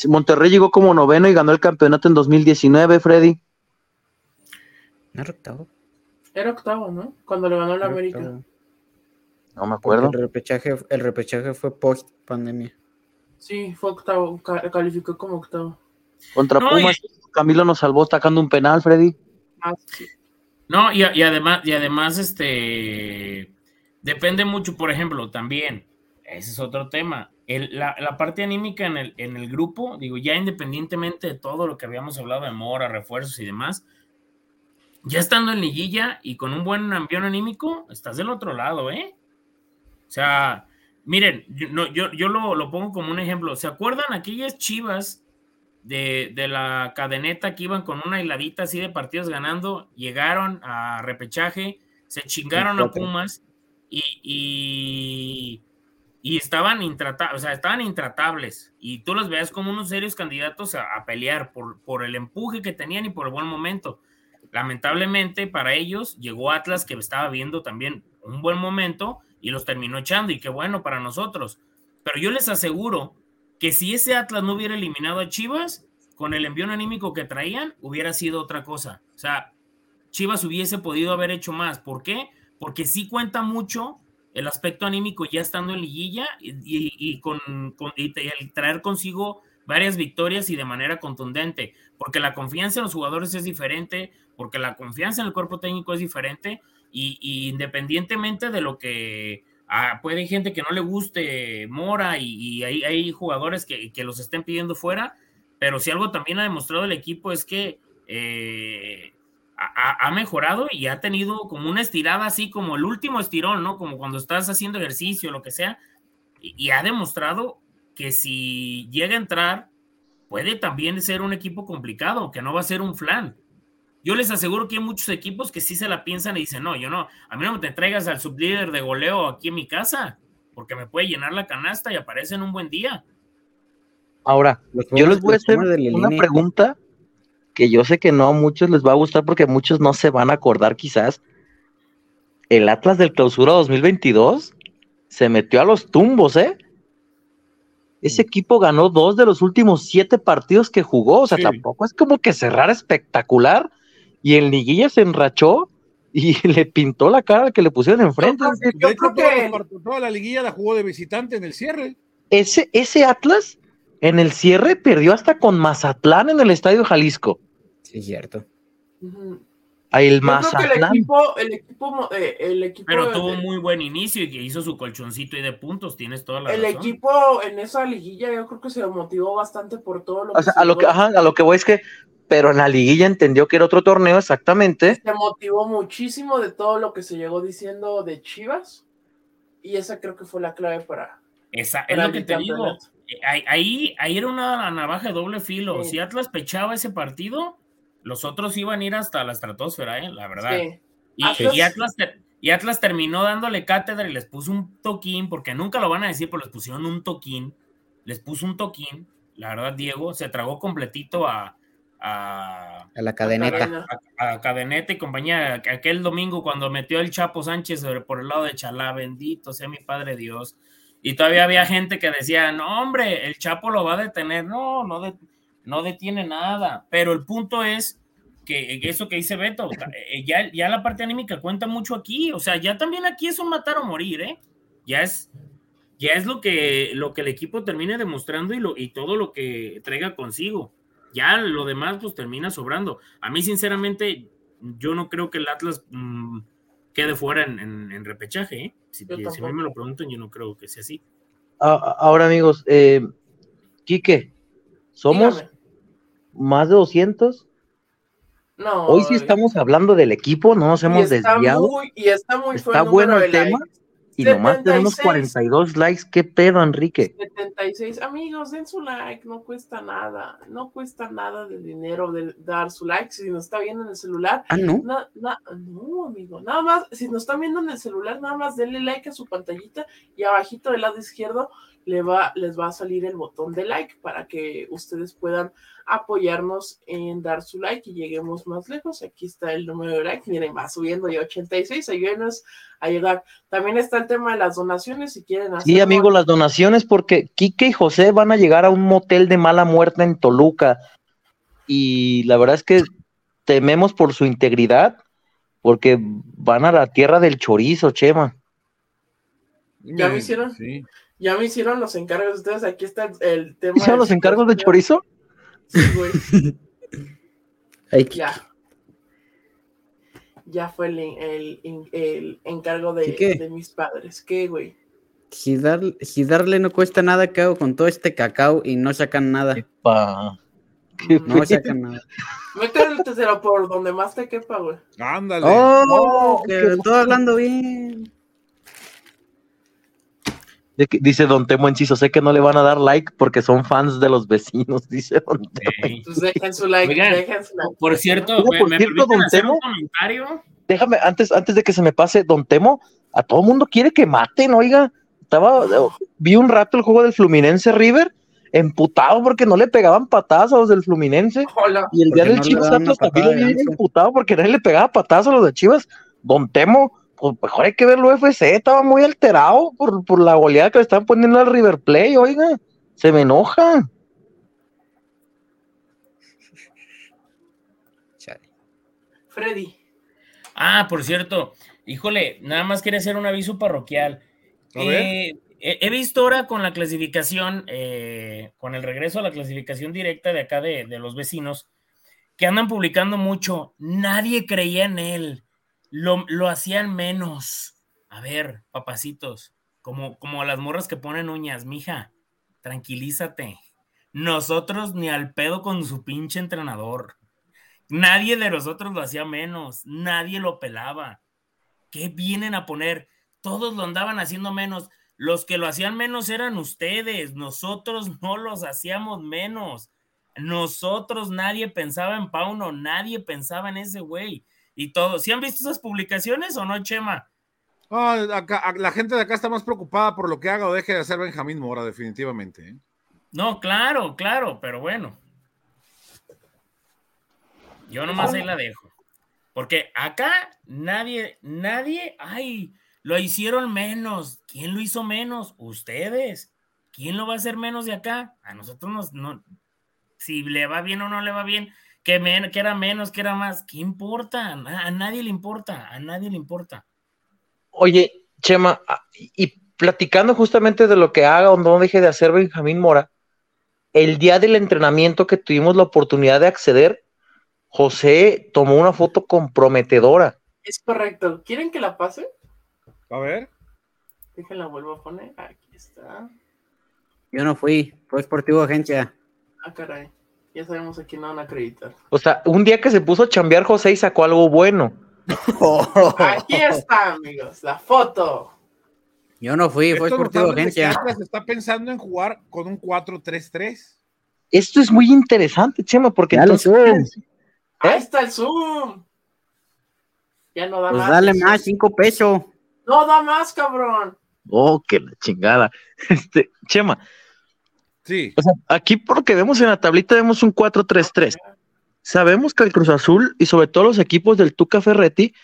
Monterrey llegó como noveno y ganó el campeonato en 2019, Freddy. ¿No era octavo? Era octavo, ¿no? Cuando le ganó la América. octavo. No me Porque acuerdo. El repechaje, el repechaje fue post pandemia. Sí, fue octavo, ca- calificó como octavo. Contra No, Pumas, Camilo nos salvó sacando un penal, Freddy. Ah, sí. No, y, y además, y además, este depende mucho, por ejemplo, también, ese es otro tema. El- la, la parte anímica en el, en el grupo, digo, ya independientemente de todo lo que habíamos hablado de Mora, refuerzos y demás, ya estando en liguilla y con un buen ambiente anímico, estás del otro lado, ¿eh? O sea, miren, yo, no, yo, yo lo, lo pongo como un ejemplo. ¿Se acuerdan aquellas chivas de, de la cadeneta que iban con una hiladita así de partidos ganando? Llegaron a repechaje, se chingaron a. Pumas y, y, y estaban, intrata- o sea, estaban intratables. Y tú los veas como unos serios candidatos a, a pelear por, por el empuje que tenían y por el buen momento. Lamentablemente para ellos llegó Atlas que estaba viendo también un buen momento y los terminó echando y qué bueno para nosotros. Pero yo les aseguro que si ese Atlas no hubiera eliminado a Chivas, con el envío anímico que traían, hubiera sido otra cosa. O sea, Chivas hubiese podido haber hecho más. ¿Por qué? Porque sí cuenta mucho el aspecto anímico ya estando en liguilla y, y- con, con- y traer consigo varias victorias y de manera contundente. Porque la confianza en los jugadores es diferente, porque la confianza en el cuerpo técnico es diferente y, independientemente de lo que ah, puede hay gente que no le guste Mora y, hay, jugadores que, los estén pidiendo fuera, pero si algo también ha demostrado el equipo es que eh, ha, mejorado y ha tenido como una estirada así como el último estirón, ¿no? Como cuando estás haciendo ejercicio, lo que sea, y ha demostrado que si llega a entrar, puede también ser un equipo complicado, que no va a ser un flan. Yo les aseguro que hay muchos equipos que sí se la piensan y dicen, no, yo no, a mí no me te traigas al sublíder de goleo aquí en mi casa, porque me puede llenar la canasta y aparece en un buen día. Ahora, yo les voy a hacer una pregunta que yo sé que no a muchos les va a gustar porque muchos no se van a acordar quizás. El Atlas del Clausura 2022 se metió a los tumbos, ¿eh? Ese equipo ganó dos de los últimos siete partidos que jugó, o sea, Sí. tampoco es como que cerrar espectacular y en liguilla se enrachó y le pintó la cara al que le pusieron enfrente. Yo creo- De yo hecho, creo que- toda la liguilla la jugó de visitante en el cierre. Ese, ese Atlas en el cierre perdió hasta con Mazatlán en el Estadio Jalisco. Sí, es cierto. A el Yo creo que el Mazatlán. equipo, el equipo, eh, el equipo, Pero de- tuvo muy buen inicio y que hizo su colchoncito y de puntos, tienes toda la el razón. equipo en esa liguilla yo creo que se motivó bastante por todo lo O que sea, se a lo que, ajá, a lo que voy es que, pero en la liguilla entendió que era otro torneo exactamente. se motivó muchísimo de todo lo que se llegó diciendo de Chivas y esa creo que fue la clave para, Esa, es para lo que te digo. Eh, Ahí, ahí, era una navaja de doble filo. Sí. Si Atlas pechaba ese partido, los otros iban a ir hasta la estratosfera, ¿eh? la verdad. Sí. Y, Atlas- y Atlas, ter- y Atlas terminó dándole cátedra y les puso un toquín, porque nunca lo van a decir, pero les pusieron un toquín. Les puso un toquín. La verdad, Diego se tragó completito a, a, A la cadeneta. A Cadeneta y compañía. Aquel domingo cuando metió el Chapo Sánchez por el lado de Chalá, bendito sea mi Padre Dios. Y todavía había gente que decía, no, hombre, el Chapo lo va a detener. No, no, de- no detiene nada. Pero el punto es que eso que dice Beto, eh, ya, ya la parte anímica cuenta mucho aquí. O sea, ya también aquí es un matar o morir, ¿eh? Ya es, ya es lo que, lo que el equipo termine demostrando y, lo, y todo lo que traiga consigo. Ya lo demás, pues termina sobrando. A mí, sinceramente, yo no creo que el Atlas mm, quede fuera en, en- en repechaje, ¿eh? Si, a mí me lo preguntan, yo no creo que sea así. Ahora, amigos, eh, Quique, ¿somos Dígame. más de 200? No. Hoy sí estamos hablando del equipo, no nos y hemos está desviado. muy- y está muy Está el bueno el tema. likes. Y nomás tenemos 76. 42 likes. ¿Qué pedo, Enrique? 76 amigos, den su like, no cuesta nada, no cuesta nada de dinero de dar su like si nos está viendo en el celular. Ah, no. Na- na- no, amigo, nada más, si nos están viendo en el celular, nada más denle like a su pantallita y abajito del lado izquierdo le va, les va a salir el botón de like para que ustedes puedan apoyarnos en dar su like y lleguemos más lejos. Aquí está el número de like, miren, va subiendo ya 86, ayúdenos a llegar. También está el tema de las donaciones, si quieren hacer Sí, amigo, las donaciones, porque Quique y José van a llegar a un motel de mala muerte en Toluca. Y la verdad es que tememos por su integridad, porque van a la tierra del chorizo, Chema. ¿Ya me hicieron? Sí. Ya me hicieron los encargos ustedes. Aquí está el, el tema. ¿Hicieron los encargos de chorizo? Sí, güey. Ay, Ya. Ya fue el, el- el encargo de, ¿Y qué? de mis padres. ¿Qué, güey? si, dar- si darle no cuesta nada, ¿qué hago con todo este cacao y no sacan nada? Pa. Qué Mm, No sacan nada. Métetelo por donde más te quepa, güey. Ándale. ¡Oh! qué Que estoy hablando bien. De que- Dice Don Temo Enciso, sé que no le van a dar like porque son fans de los vecinos, dice Don Temo. Pues dejen su like, Oigan, dejen su like. Por cierto, Oiga, por me cierto, don hacer Temo. un comentario. Déjame, antes, antes de que se me pase, Don Temo, a todo mundo quiere que maten, oiga. Estaba, vi un rato el juego del Fluminense River, emputado porque no le pegaban patadas a los del Fluminense. Hola. Y el día Porque del no Chivas Atlas también lo vi emputado porque nadie le pegaba patadas a los de Chivas. Don Temo, pues mejor hay que ver el UFC, estaba muy alterado por, por la goleada que le estaban poniendo al River Play, oiga. Se me enoja. Freddy. Ah, por cierto, híjole, nada más quería hacer un aviso parroquial. Eh, he he visto ahora con la clasificación, eh, con el regreso a la clasificación directa de acá de, de los vecinos, que andan publicando mucho. Nadie creía en él. Lo, lo hacían menos. A ver, papacitos, como, como las morras que ponen uñas, mija, tranquilízate. Nosotros ni al pedo con su pinche entrenador. Nadie de nosotros lo hacía menos, nadie lo pelaba. ¿Qué vienen a poner? Todos lo andaban haciendo menos. Los que lo hacían menos eran ustedes, nosotros no los hacíamos menos. Nosotros nadie pensaba en Pauno, nadie pensaba en ese güey. Y todos, ¿sí han visto esas publicaciones o no, Chema? Ah, acá- la gente de acá está más preocupada por lo que haga o deje de hacer Benjamín Mora, definitivamente. ¿eh? No, claro, claro, pero bueno. Yo nomás ahí la dejo. Porque acá nadie, nadie, ay, lo hicieron menos. ¿Quién lo hizo menos? Ustedes. ¿Quién lo va a hacer menos de acá? A nosotros nos, no, si le va bien o no le va bien, que, men- que era menos, que era más, ¿qué importa? A, a nadie le importa, a nadie le importa. Oye, Chema, ah, y platicando justamente de lo que haga o no deje de hacer Benjamín Mora, el día del entrenamiento que tuvimos la oportunidad de acceder, José tomó una foto comprometedora. Es correcto. ¿Quieren que la pase? A ver. Déjenla vuelvo a poner. Aquí está. Yo no fui, fue Sportivo Agencia. Ah, caray. Ya sabemos a quién no van a acreditar. O sea, un día que se puso a chambear José y sacó algo bueno. Aquí está, amigos, la foto. Yo no fui, fue habla de Agencia. Atlas está pensando en jugar con un 4-3-3. Esto es muy interesante, Chema, porque Dale, entonces. Ahí está el Zoom. Ya no da Pues más. dale más, cinco pesos. No da más, cabrón. Oh, que la chingada. Este, Chema, Sí. o sea, aquí por lo que vemos en la tablita vemos un 4-3-3. Sabemos que el Cruz Azul y sobre todo los equipos del Tuca Ferretti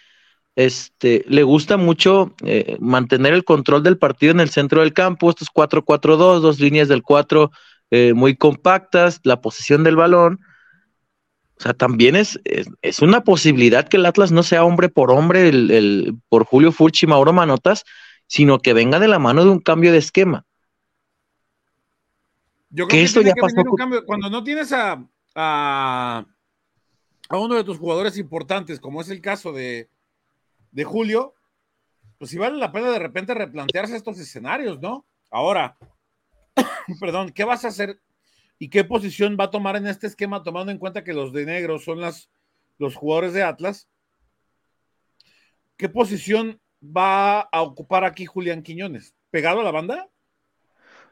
este, le gusta mucho eh, mantener el control del partido en el centro del campo, estos 4-4-2, dos líneas del 4 eh, muy compactas, la posesión del balón. O sea, también es, es, una posibilidad que el Atlas no sea hombre por hombre el, por Julio Furchi y Mauro Manotas, sino que venga de la mano de un cambio de esquema. Yo creo que, esto ya pasó. Cuando no tienes a, a, uno de tus jugadores importantes, como es el caso de, de Julio, pues sí vale la pena de repente replantearse estos escenarios, ¿no? Ahora, perdón, ¿qué vas a hacer y qué posición va a tomar en este esquema, tomando en cuenta que los de negro son las, los jugadores de Atlas? ¿Qué posición va a ocupar aquí Julián Quiñones? ¿Pegado a la banda?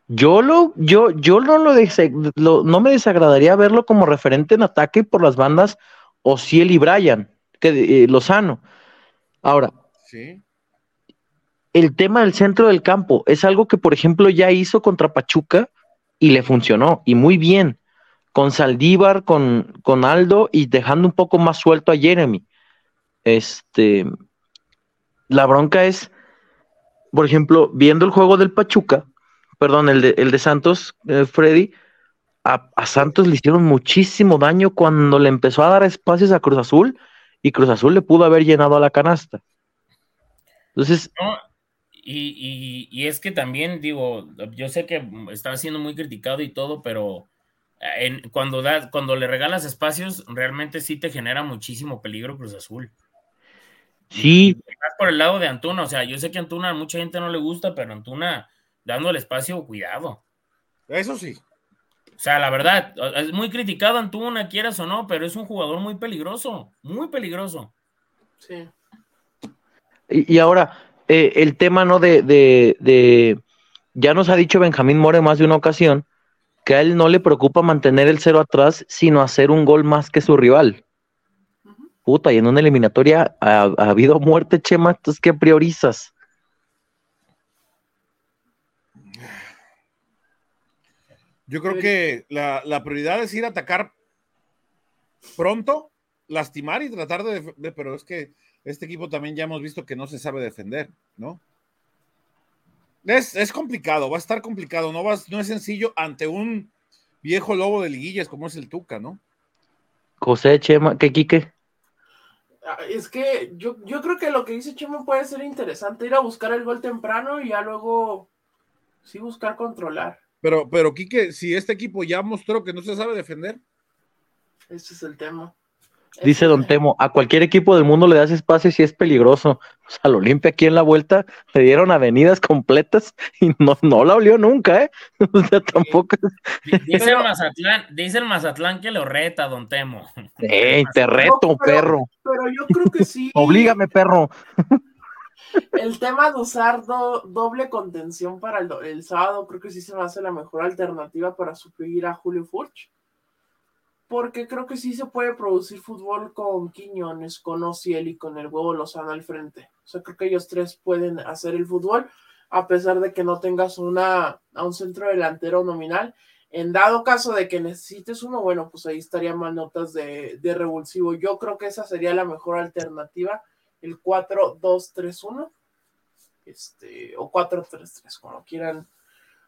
Yo lo, yo, yo no lo, no me desagradaría verlo como referente en ataque por las bandas Ociel y Brian, que eh, Lozano. Ahora, sí. el tema del centro del campo es algo que, por ejemplo, ya hizo contra Pachuca y le funcionó, y muy bien, con Saldívar, con, con Aldo y dejando un poco más suelto a Jeremy. Este, la bronca es, por ejemplo, viendo el juego del Pachuca, perdón, el de, el de Santos, eh, Freddy, a, Santos le hicieron muchísimo daño cuando le empezó a dar espacios a Cruz Azul y Cruz Azul le pudo haber llenado a la canasta. Entonces. y, y, es que también, digo, yo sé que está siendo muy criticado y todo, pero en, cuando, da, cuando le regalas espacios, realmente sí te genera muchísimo peligro Cruz Azul. Sí. por el lado de Antuna, o sea, yo sé que Antuna a mucha gente no le gusta, pero Antuna dando el espacio, cuidado. Eso sí. O sea, la verdad, es muy criticado Antuna, quieras o no, pero es un jugador muy peligroso, muy peligroso. Sí. Y, ahora, eh, el tema, ¿no? De, de, ya nos ha dicho Benjamín More más de una ocasión que a él no le preocupa mantener el cero atrás, sino hacer un gol más que su rival. Puta, y en una eliminatoria ha, ha habido muerte, Chema, entonces, ¿qué priorizas? Yo creo que la, prioridad es ir a atacar pronto, lastimar y tratar de defender, pero es que este equipo también ya hemos visto que no se sabe defender, ¿no? Es, complicado, va a estar complicado, no, va, no es sencillo ante un viejo lobo de liguillas como es el Tuca, ¿no? José Chema, ¿qué Quique? Ah, es que yo, yo creo que lo que dice Chema puede ser interesante, ir a buscar el gol temprano y ya luego sí buscar controlar. Pero, pero Quique, si este equipo ya mostró que no se sabe defender. Ese es el tema. Dice Don Temo, a cualquier equipo del mundo le das espacio si es peligroso. O sea, al Olimpia aquí en la vuelta le dieron avenidas completas y no, no la olió nunca, ¿eh? O sea, tampoco. Dice el Mazatlán, dice el Mazatlán que lo reta, Don Temo. ¡Ey, te reto, perro! Pero yo creo que sí. Oblígame, perro el tema de usar doble contención para el, sábado creo que sí se me hace la mejor alternativa para suplir a Julio Furch. Porque creo que sí se puede producir fútbol con Quiñones, con Ociel y con el huevo Lozano al frente. O sea, creo que ellos tres pueden hacer el fútbol, a pesar de que no tengas una, a un centro delantero nominal. En dado caso de que necesites uno, bueno, pues ahí estarían más notas de, de revulsivo. Yo creo que esa sería la mejor alternativa el 4-2-3-1, este, o 4-3-3, como quieran,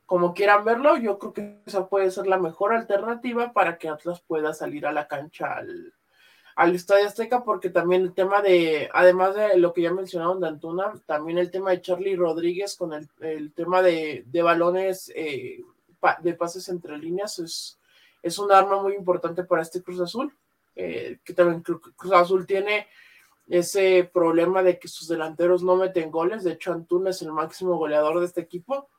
como quieran verlo, yo creo que esa puede ser la mejor alternativa para que Atlas pueda salir a la cancha al, al Estadio Azteca, porque también el tema de, además de lo que ya mencionaron de Antuna, también el tema de Charlie Rodríguez con el, tema de, balones, eh, de pases entre líneas, es, es un arma muy importante para este Cruz Azul, eh, que también Cruz Azul tiene ese problema de que sus delanteros no meten goles. De hecho, Antuna es el máximo goleador de este equipo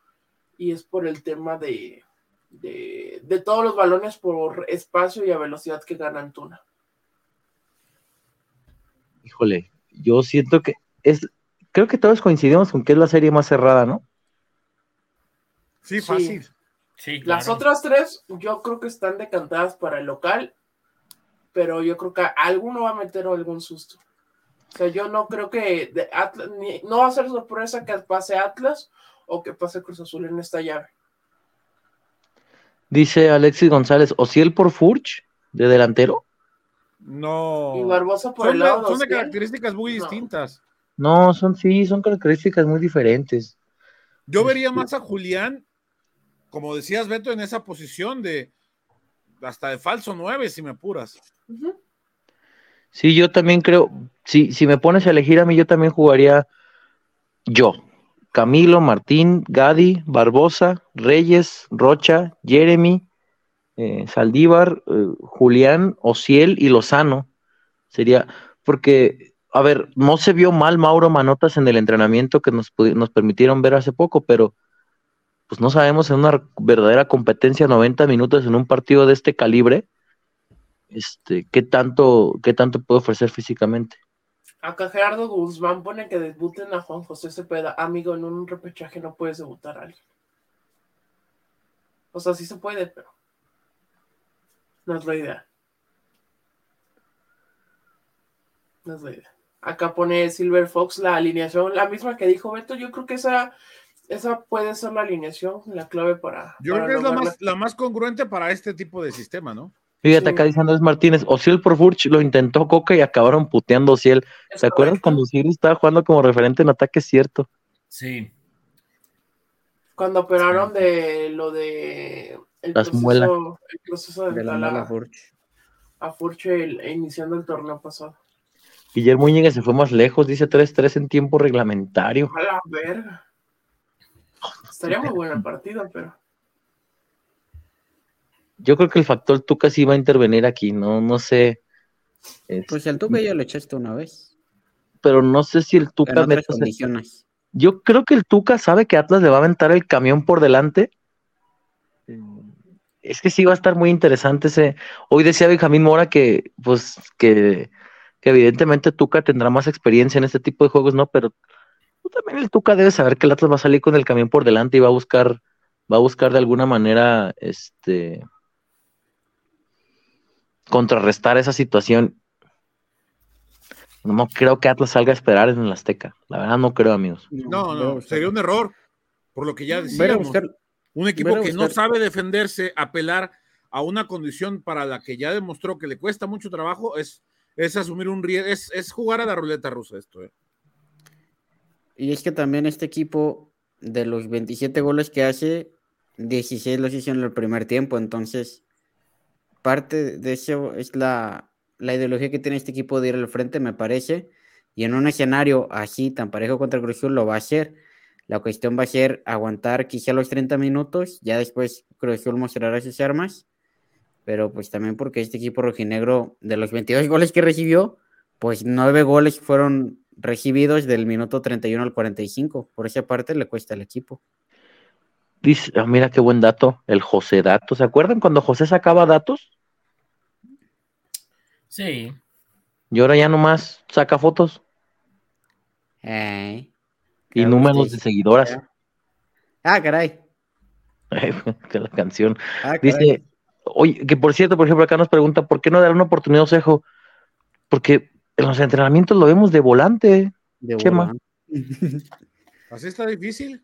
y es por el tema de, de, todos los balones por espacio y a velocidad que gana Antuna. Híjole, yo siento que es, creo que todos coincidimos con que es la serie más cerrada, ¿no? Sí, fácil. Sí. Las otras tres, yo creo que están decantadas para el local, pero yo creo que alguno va a meter algún susto. O sea, yo no creo que no va a ser sorpresa que pase Atlas o que pase Cruz Azul en esta llave. Dice Alexis González, ¿o si el por Furch de delantero? No. Y Barbosa por el lado. son de características muy distintas. No, son sí, son características muy diferentes. Yo vería más a Julián, como decías, Beto, en esa posición de hasta de falso 9, si me apuras. Sí, yo también creo, si, si me pones a elegir a mí, yo también jugaría yo. Camilo, Martín, Gadi, Barbosa, Reyes, Rocha, Jeremy, eh, Saldívar, eh, Julián, Ociel y Lozano. Sería, porque, a ver, no se vio mal Mauro Manotas en el entrenamiento que nos, nos permitieron ver hace poco, pero pues no sabemos en una verdadera competencia 90 minutos en un partido de este calibre, este, qué tanto, qué tanto puede ofrecer físicamente. Acá Gerardo Guzmán pone que debuten a Juan José Cepeda. Amigo, en un repechaje no puedes debutar a alguien. O sea, sí se puede, pero no es la idea. No es la idea. Acá pone Silver Fox la alineación, la misma que dijo Beto. Yo creo que esa esa puede ser la alineación, la clave para. Yo creo que es la más, la más, congruente para este tipo de sistema, ¿no? Fíjate, acá dice Andrés Martínez, Ociel por Furch lo intentó Coca y acabaron puteando Ociel. ¿Se acuerdan cuando Ociel estaba jugando como referente en ataque? cierto. Sí. Cuando operaron de lo de. El Las proceso, El proceso de, la, Furch. A Furch iniciando el torneo pasado. Guillermo Íñiguez se fue más lejos, dice 3-3 en tiempo reglamentario. A la verga. Estaría muy bueno el partido, pero. Yo creo que el factor Tuca sí va a intervenir aquí, no, no sé. Pues el Tuca ya lo echaste una vez. Pero no sé si el Tuca. Condiciones. Yo creo que el Tuca sabe que Atlas le va a aventar el camión por delante. Es que sí va a estar muy interesante ese. Hoy decía Benjamín Mora que, pues, que, que evidentemente Tuca tendrá más experiencia en este tipo de juegos, ¿no? Pero también el Tuca debe saber que el Atlas va a salir con el camión por delante y va a buscar, va a buscar de alguna manera, este, contrarrestar esa situación. No creo que Atlas salga a esperar en el Azteca. La verdad no creo, amigos. No, no, sería un error. Por lo que ya decíamos. Un equipo que no sabe defenderse, apelar a una condición para la que ya demostró que le cuesta mucho trabajo, es, es asumir un riesgo, es, es jugar a la ruleta rusa esto. ¿eh? Y es que también este equipo, de los 27 goles que hace, 16 los hizo en el primer tiempo. Entonces, parte de eso es la, ideología que tiene este equipo de ir al frente, me parece. Y en un escenario así, tan parejo contra Cruz lo va a hacer. La cuestión va a ser aguantar quizá los 30 minutos, ya después Cruz mostrará sus armas, pero pues también porque este equipo rojinegro, de los 22 goles que recibió, pues 9 goles fueron recibidos del minuto 31 al 45. Por esa parte le cuesta al equipo. Dice, ah, mira qué buen dato, el José Dato. ¿Se acuerdan cuando José sacaba datos? Sí. Y ahora ya nomás saca fotos. y números de seguidoras. Ah, caray. que la canción. Ah, Dice, oye, que por cierto, por ejemplo, acá nos pregunta, ¿por qué no dar una oportunidad a Osejo? Porque en los entrenamientos lo vemos de volante. De Chema. ¿Así está difícil?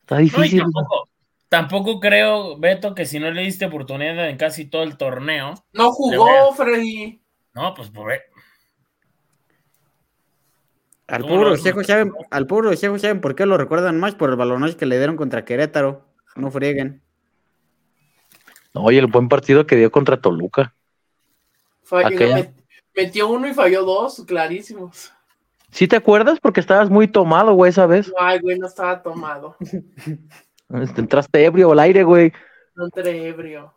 Está difícil. tampoco, creo, Beto, que si no le diste oportunidad en casi todo el torneo. No jugó, Freddy. No, pues por al puro Checo saben, al puro saben por qué lo recuerdan más por el balonazo que le dieron contra Querétaro. No frieguen. Oye, el buen partido que dio contra Toluca. Metió uno y falló dos, clarísimos. ¿Sí te acuerdas? Porque estabas muy tomado, güey, esa vez. Ay, güey, no estaba tomado. Este, entraste ebrio al aire, güey. No entré ebrio.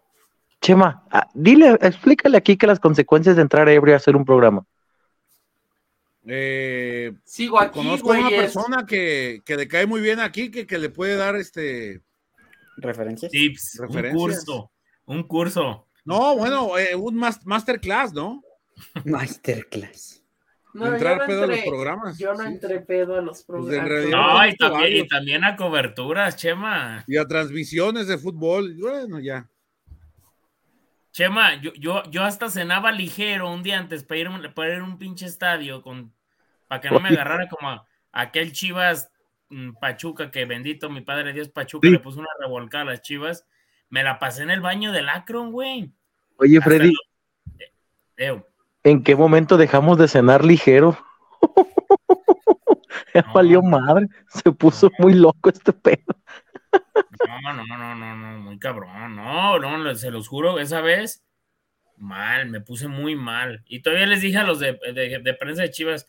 Chema, ah, dile, explícale aquí que las consecuencias de entrar ebrio a hacer un programa. Eh, Sigo aquí, conozco a una persona que, que, le cae muy bien aquí, que, que le puede dar este referencias. Tips, un curso, un curso. No, bueno, eh, un masterclass, ¿no? Masterclass. No, entrar pedo a los programas. Yo no entré pedo a los pues, programas. no, y también, y también, a coberturas, Chema. Y a transmisiones de fútbol. Bueno, ya. Chema, yo, yo, yo hasta cenaba ligero un día antes para ir, para ir a un pinche estadio con, para que no me agarrara como aquel Chivas mm, Pachuca, que bendito mi padre Dios Pachuca le puso una revolcada a las Chivas. Me la pasé en el baño del Akron, güey. Oye, Freddy. ¿En qué momento dejamos de cenar ligero? Ya valió madre. Se puso muy loco este pedo. No, no, no, no, no, muy cabrón. No, no, se los juro, esa vez, mal, me puse muy mal. Y todavía les dije a los de, de, prensa de Chivas,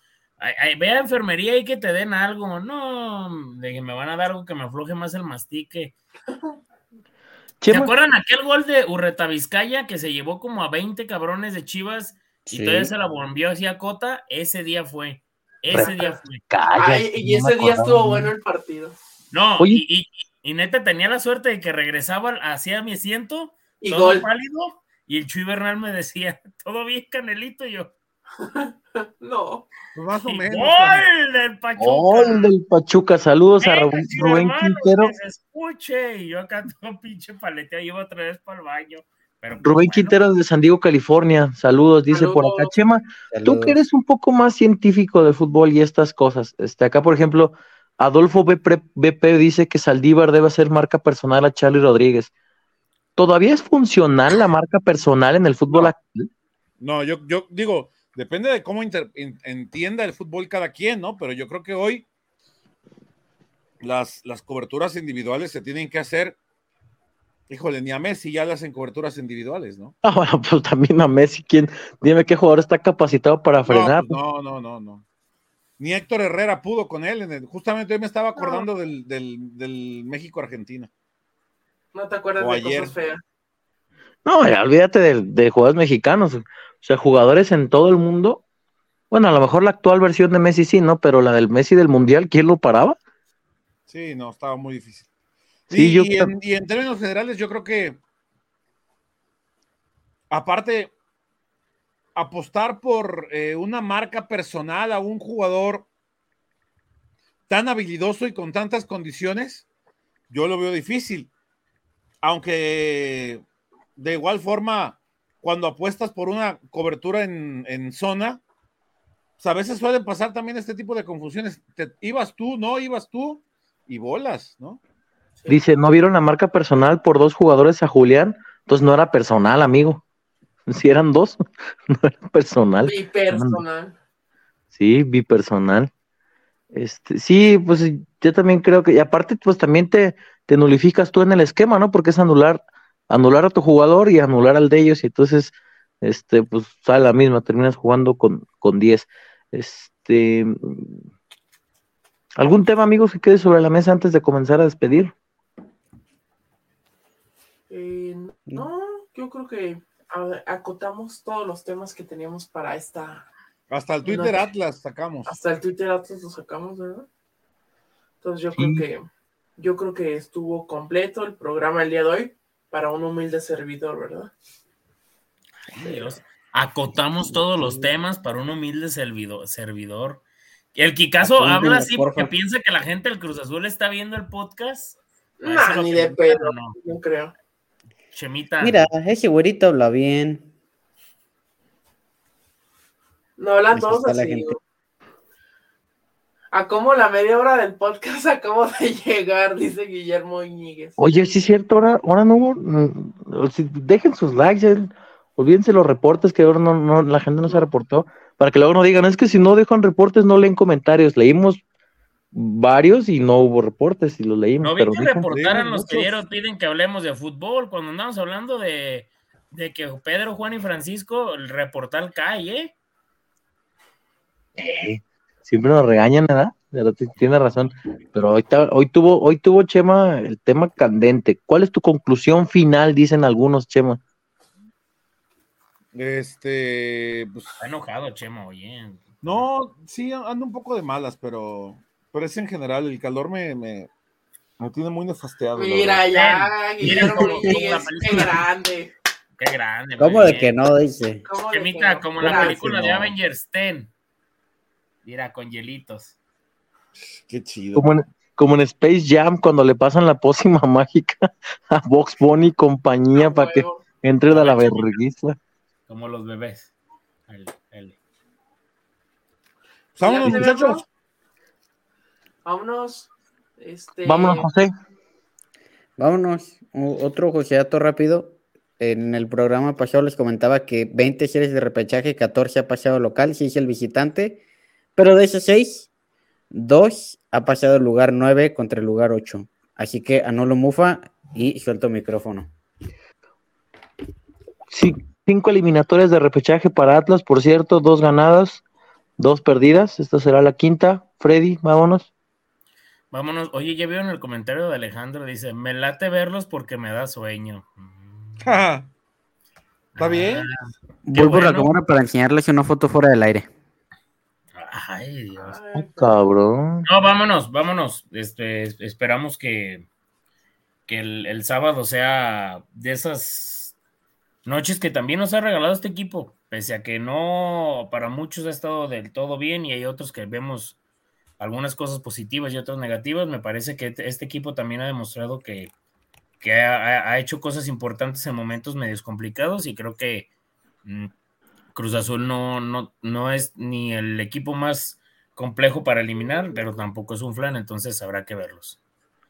ve a enfermería y que te den algo. No, de que me van a dar algo que me afloje más el mastique. ¿Se acuerdan aquel gol de Urreta Vizcaya que se llevó como a 20 cabrones de Chivas y todavía se la bombeó hacia Cota? Ese día fue. Ese día fue. y ese día estuvo bueno el partido. No, y, y, neta tenía la suerte de que regresaba hacia mi asiento, y todo gol. pálido, y el Chuy Bernal me decía, ¿todo bien, Canelito? Y yo, no. Pues más o menos. ¡Gol del Pachuca! ¡Gol del Pachuca! Saludos a Rubén, Quintero. Que se escuche. Y yo acá todo pinche paletea, iba otra vez para el baño. Pero, Rubén Quintero de San Diego, California. Saludos, dice por acá. Chema, tú que eres un poco más científico de fútbol y estas cosas. Este, acá, por ejemplo, Adolfo BP dice que Saldívar debe hacer marca personal a Charlie Rodríguez. ¿Todavía es funcional la marca personal en el fútbol actual? No, yo, yo digo, depende de cómo entienda el fútbol cada quien, ¿no? Pero yo creo que hoy las, las coberturas individuales se tienen que hacer. Híjole, ni a Messi ya le hacen coberturas individuales, ¿no? Ah, bueno, pues también a Messi, ¿quién? Dime qué jugador está capacitado para frenar. Pues no, no, no, no. Ni Héctor Herrera pudo con él. justamente hoy me estaba acordando del, del, México-Argentina. No te acuerdas de ayer. cosas feas. No, ya olvídate de, de jugadores mexicanos. O sea, jugadores en todo el mundo. Bueno, a lo mejor la actual versión de Messi sí, ¿no? Pero la del Messi del Mundial, ¿quién lo paraba? Sí, no, estaba muy difícil. Sí, y, en, términos generales, yo creo que, aparte, apostar por eh, una marca personal a un jugador tan habilidoso y con tantas condiciones, yo lo veo difícil. Aunque de igual forma, cuando apuestas por una cobertura en, zona, pues a veces suelen pasar también este tipo de confusiones. Te, ibas tú, no ibas tú, y bolas, ¿no? Dice, ¿no vieron la marca personal por dos jugadores a Julián? Entonces no era personal, amigo. Si eran dos, no era personal. Bipersonal. Sí, bipersonal. Este, sí, pues yo también creo que, y aparte, pues también te, te nulificas tú en el esquema, ¿no? Porque es anular anular a tu jugador y anular al de ellos, y entonces, este, pues sale la misma, terminas jugando con, con 10. Este, ¿Algún tema, amigos, que quede sobre la mesa antes de comenzar a despedir? Eh, no, yo creo que acotamos todos los temas que teníamos para esta. Hasta el Twitter Atlas sacamos. Hasta el Twitter Atlas lo sacamos, ¿verdad? Entonces yo creo que yo creo que estuvo completo el programa el día de hoy para un humilde servidor, ¿verdad? Dios. Acotamos todos los temas para un humilde servidor. El Kikazo habla así porque piensa que la gente del Cruz Azul está viendo el podcast. No, ni de pedo, no. no creo. Chemita. Mira, ese güerito habla bien. No hablan todos así a cómo la media hora del podcast acabo de llegar, dice Guillermo Iñiguez. Oye, sí es cierto, ahora, ahora no hubo, dejen sus likes, olvídense los reportes que ahora no, la gente no se reportó, para que luego no digan, es que si no dejan reportes no leen comentarios, leímos varios y no hubo reportes y los leímos. No vi que reportaran los que piden que hablemos de fútbol, cuando andamos hablando de, de que Pedro, Juan y Francisco, el reportal cae, ¿eh? Eh, siempre nos regañan, ¿verdad? Tiene razón. Pero hoy, hoy, tuvo, hoy tuvo Chema el tema candente. ¿Cuál es tu conclusión final? Dicen algunos, Chema. Este. Pues, Está enojado, Chema, oye. No, sí, ando un poco de malas, pero, pero es en general. El calor me, me, tiene muy nefasteado. Mira, ya, Guillermo qué grande. Qué grande. ¿Cómo de que no? Dice. Chemita, como la película de Avengers 10. Mira, con hielitos. Qué chido. Como en, como en Space Jam, cuando le pasan la pócima mágica a Box Bunny y compañía para que entre a la vergüenza. Como los bebés. Vámonos, muchachos. Vámonos. Este... Vámonos, José. Vámonos. Otro Joseato rápido. En el programa pasado les comentaba que 20 series de repechaje, 14 ha pasado local, 6 el visitante. Pero de esos seis, 2 ha pasado el lugar 9 contra el lugar 8. Así que anulo Mufa y suelto micrófono. Sí, cinco eliminatorias de repechaje para Atlas, por cierto, dos ganadas, dos perdidas. Esta será la quinta. Freddy, vámonos. Vámonos. Oye, ya vieron el comentario de Alejandro. Dice: Me late verlos porque me da sueño. ¿Está bien? Ah, Vuelvo bueno. a la cámara para enseñarles una foto fuera del aire. Ay, Dios. Ah, cabrón. No, vámonos, vámonos. Este, es- esperamos que, que el, el sábado sea de esas noches que también nos ha regalado este equipo, pese a que no para muchos ha estado del todo bien y hay otros que vemos algunas cosas positivas y otras negativas. Me parece que este- este equipo también ha demostrado que, que ha, ha hecho cosas importantes en momentos medios complicados y creo que mm, Cruz Azul no, no, no es ni el equipo más complejo para eliminar, pero tampoco es un flan, entonces habrá que verlos.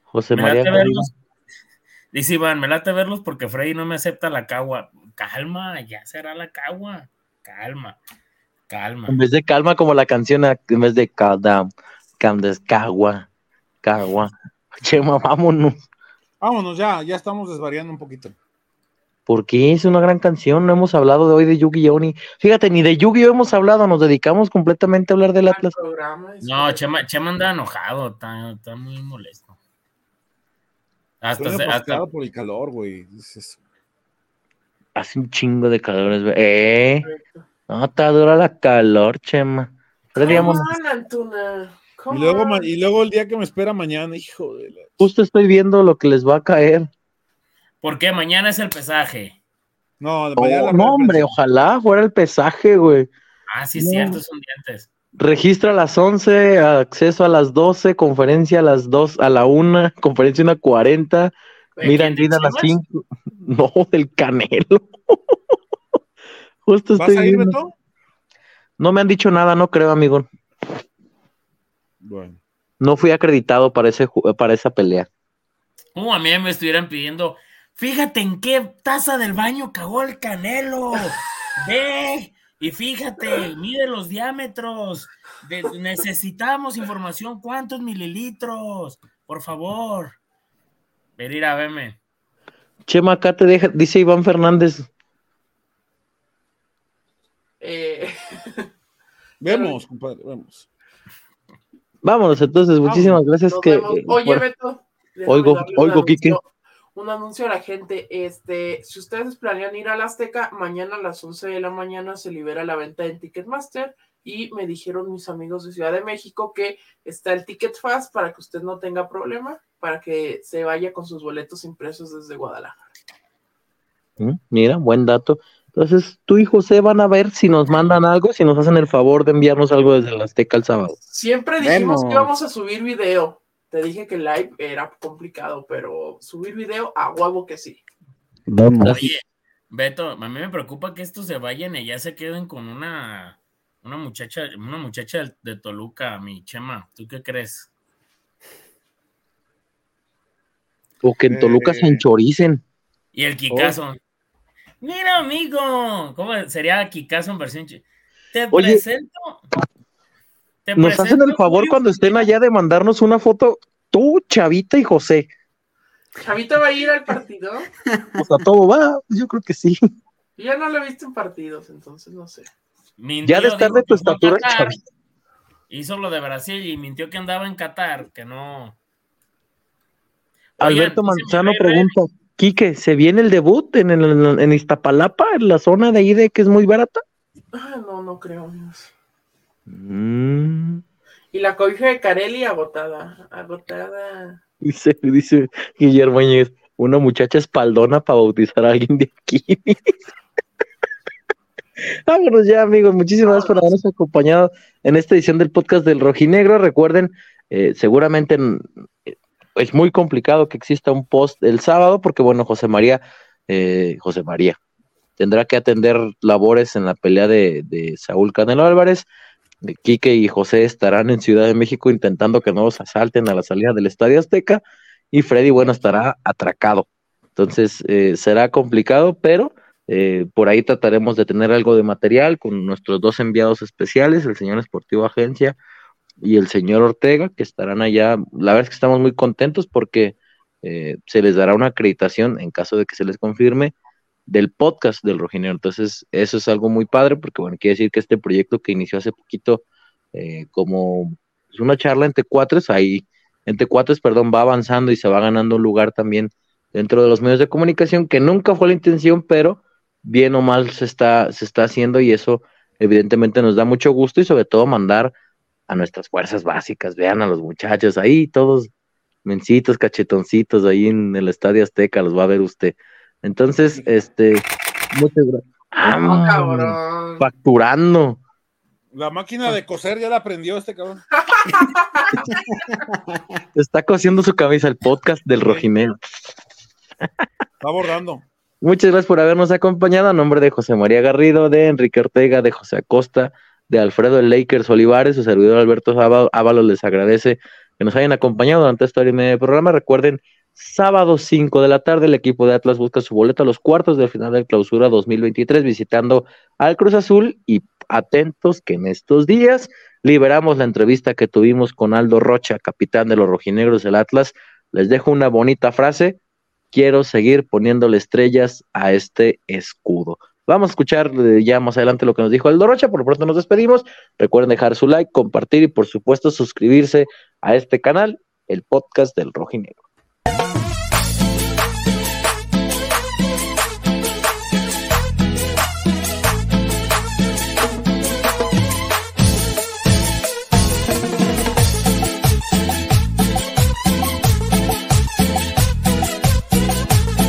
José Me María. late verlos. Dice Iván, me late verlos porque Freddy no me acepta la cagua. Calma, ya será la cagua. Calma, calma. En vez de calma, como la canción, en vez de calm calm cagua, cagua. Chema, vámonos. Vámonos, ya, ya estamos desvariando un poquito. Porque es una gran canción. No hemos hablado de hoy de Yu-Gi-Oh! Ni... Fíjate, ni de Yu-Gi-Oh! hemos hablado. Nos dedicamos completamente a hablar del Atlas. No, Chema, Chema anda enojado, está, está muy molesto. Hasta, se- hasta- por el calor, güey. Hace un chingo de calores. güey. Eh, no, está dura la calor, Chema. Vámonos. on, Antuna. Y luego, y luego el día que me espera mañana, hijo de la... Justo estoy viendo lo que les va a caer. ¿Por qué? Mañana es el pesaje. No, Oh, mañana la no, de hombre, ojalá fuera el pesaje, güey. Ah, sí, es No. cierto, son dientes. Registra a las 11, acceso a las 12, conferencia a las 2, a la 1, conferencia 1.40, ¿De mira quién, de en a las Chivas? 5. No, del Canelo. Justo ¿Vas estoy a ir, viendo. Beto? No me han dicho nada, no creo, amigo. Bueno. No fui acreditado para, ese, para esa pelea. Uh, a mí me estuvieran pidiendo, fíjate en qué taza del baño cagó el canelo. Ve, y fíjate, mide los diámetros. De- necesitamos información, ¿cuántos mililitros? Por favor. Venir a verme. Chema, acá te deja, dice Iván Fernández. Eh, Vemos, compadre, vemos. Vámonos, entonces, muchísimas gracias. nos que, vemos. eh, Oye, Beto. Oigo- oigo, anuncio- Un anuncio a la gente. Este, si ustedes planean ir al Azteca, mañana a las 11 de la mañana se libera la venta en Ticketmaster. Y me dijeron mis amigos de Ciudad de México que está el Ticket Fast para que usted no tenga problema, para que se vaya con sus boletos impresos desde Guadalajara. Mm, Mira, buen dato. Entonces, tú y José van a ver si nos mandan algo, si nos hacen el favor de enviarnos algo desde la Azteca el sábado. Siempre dijimos Vemos. que íbamos a subir video. Te dije que live era complicado, pero subir video a huevo que sí. Oye, Beto, a mí me preocupa que estos se vayan y ya se queden con una, una muchacha, una muchacha de Toluca, mi Chema. ¿Tú qué crees? O que en Toluca se Eh. enchoricen. Y el Kikazo. Mira, amigo. ¿Cómo sería Kikazo en versión? Te Oye, presento. te Nos hacen el favor cuando estén allá de mandarnos una foto, tú, Chavita y José. Chavita va a ir al partido. O sea, todo va, yo creo que sí. Yo ya no lo he visto en partidos, entonces no sé. Mintió, Ya de estar de tu a estatura, Qatar, Chavita. Hizo lo de Brasil y mintió que andaba en Qatar, que no. Alberto Manzano pregunta, Quique, ¿se viene el debut en, el- en Iztapalapa, en la zona de ahí de que es muy barata? Ah, no, no creo. amigos. Mm, Y la cobija de Carelli agotada. Agotada. dice, dice Guillermo Áñez, una muchacha espaldona para bautizar a alguien de aquí. Vámonos ya, amigos. Muchísimas gracias por habernos acompañado en esta edición del podcast del Rojinegro. Recuerden, eh, seguramente es muy complicado que exista un post el sábado, porque bueno, José María, eh, José María, tendrá que atender labores en la pelea de, de Saúl Canelo Álvarez. Eh, Quique y José estarán en Ciudad de México intentando que no los asalten a la salida del Estadio Azteca. Y Freddy, bueno, estará atracado. Entonces, eh, será complicado, pero eh, por ahí trataremos de tener algo de material con nuestros dos enviados especiales, el señor Esportivo Agencia y el señor Ortega, que estarán allá. La verdad es que estamos muy contentos porque eh, se les dará una acreditación en caso de que se les confirme del podcast del Rojinero. Entonces, eso es algo muy padre porque, bueno, quiere decir que este proyecto que inició hace poquito eh, como pues, una charla entre cuatres, ahí, entre cuatres, perdón, va avanzando y se va ganando un lugar también dentro de los medios de comunicación, que nunca fue la intención, pero bien o mal se está, se está haciendo y eso evidentemente nos da mucho gusto y sobre todo mandar a nuestras fuerzas básicas, vean a los muchachos ahí, todos mencitos, cachetoncitos ahí en el Estadio Azteca, los va a ver usted. Entonces, este, muchas gracias. Ah, facturando. La máquina de coser ya la aprendió este cabrón. Está cosiendo su cabeza el podcast del Rojinero. Está bordando. Muchas gracias por habernos acompañado. A nombre de José María Garrido, de Enrique Ortega, de José Acosta, de Alfredo el Lakers Olivares, su servidor Alberto Ábalos les agradece que nos hayan acompañado durante esta hora y media de programa. Recuerden, sábado 5 de la tarde, el equipo de Atlas busca su boleto a los cuartos de final de clausura 2023, visitando al Cruz Azul y atentos que en estos días liberamos la entrevista que tuvimos con Aldo Rocha, capitán de los rojinegros del Atlas. Les dejo una bonita frase. Quiero seguir poniéndole estrellas a este escudo. Vamos a escuchar ya más adelante lo que nos dijo Aldo Rocha. Por lo pronto nos despedimos. Recuerden dejar su like, compartir y por supuesto suscribirse a este canal, el podcast del Rojinegro.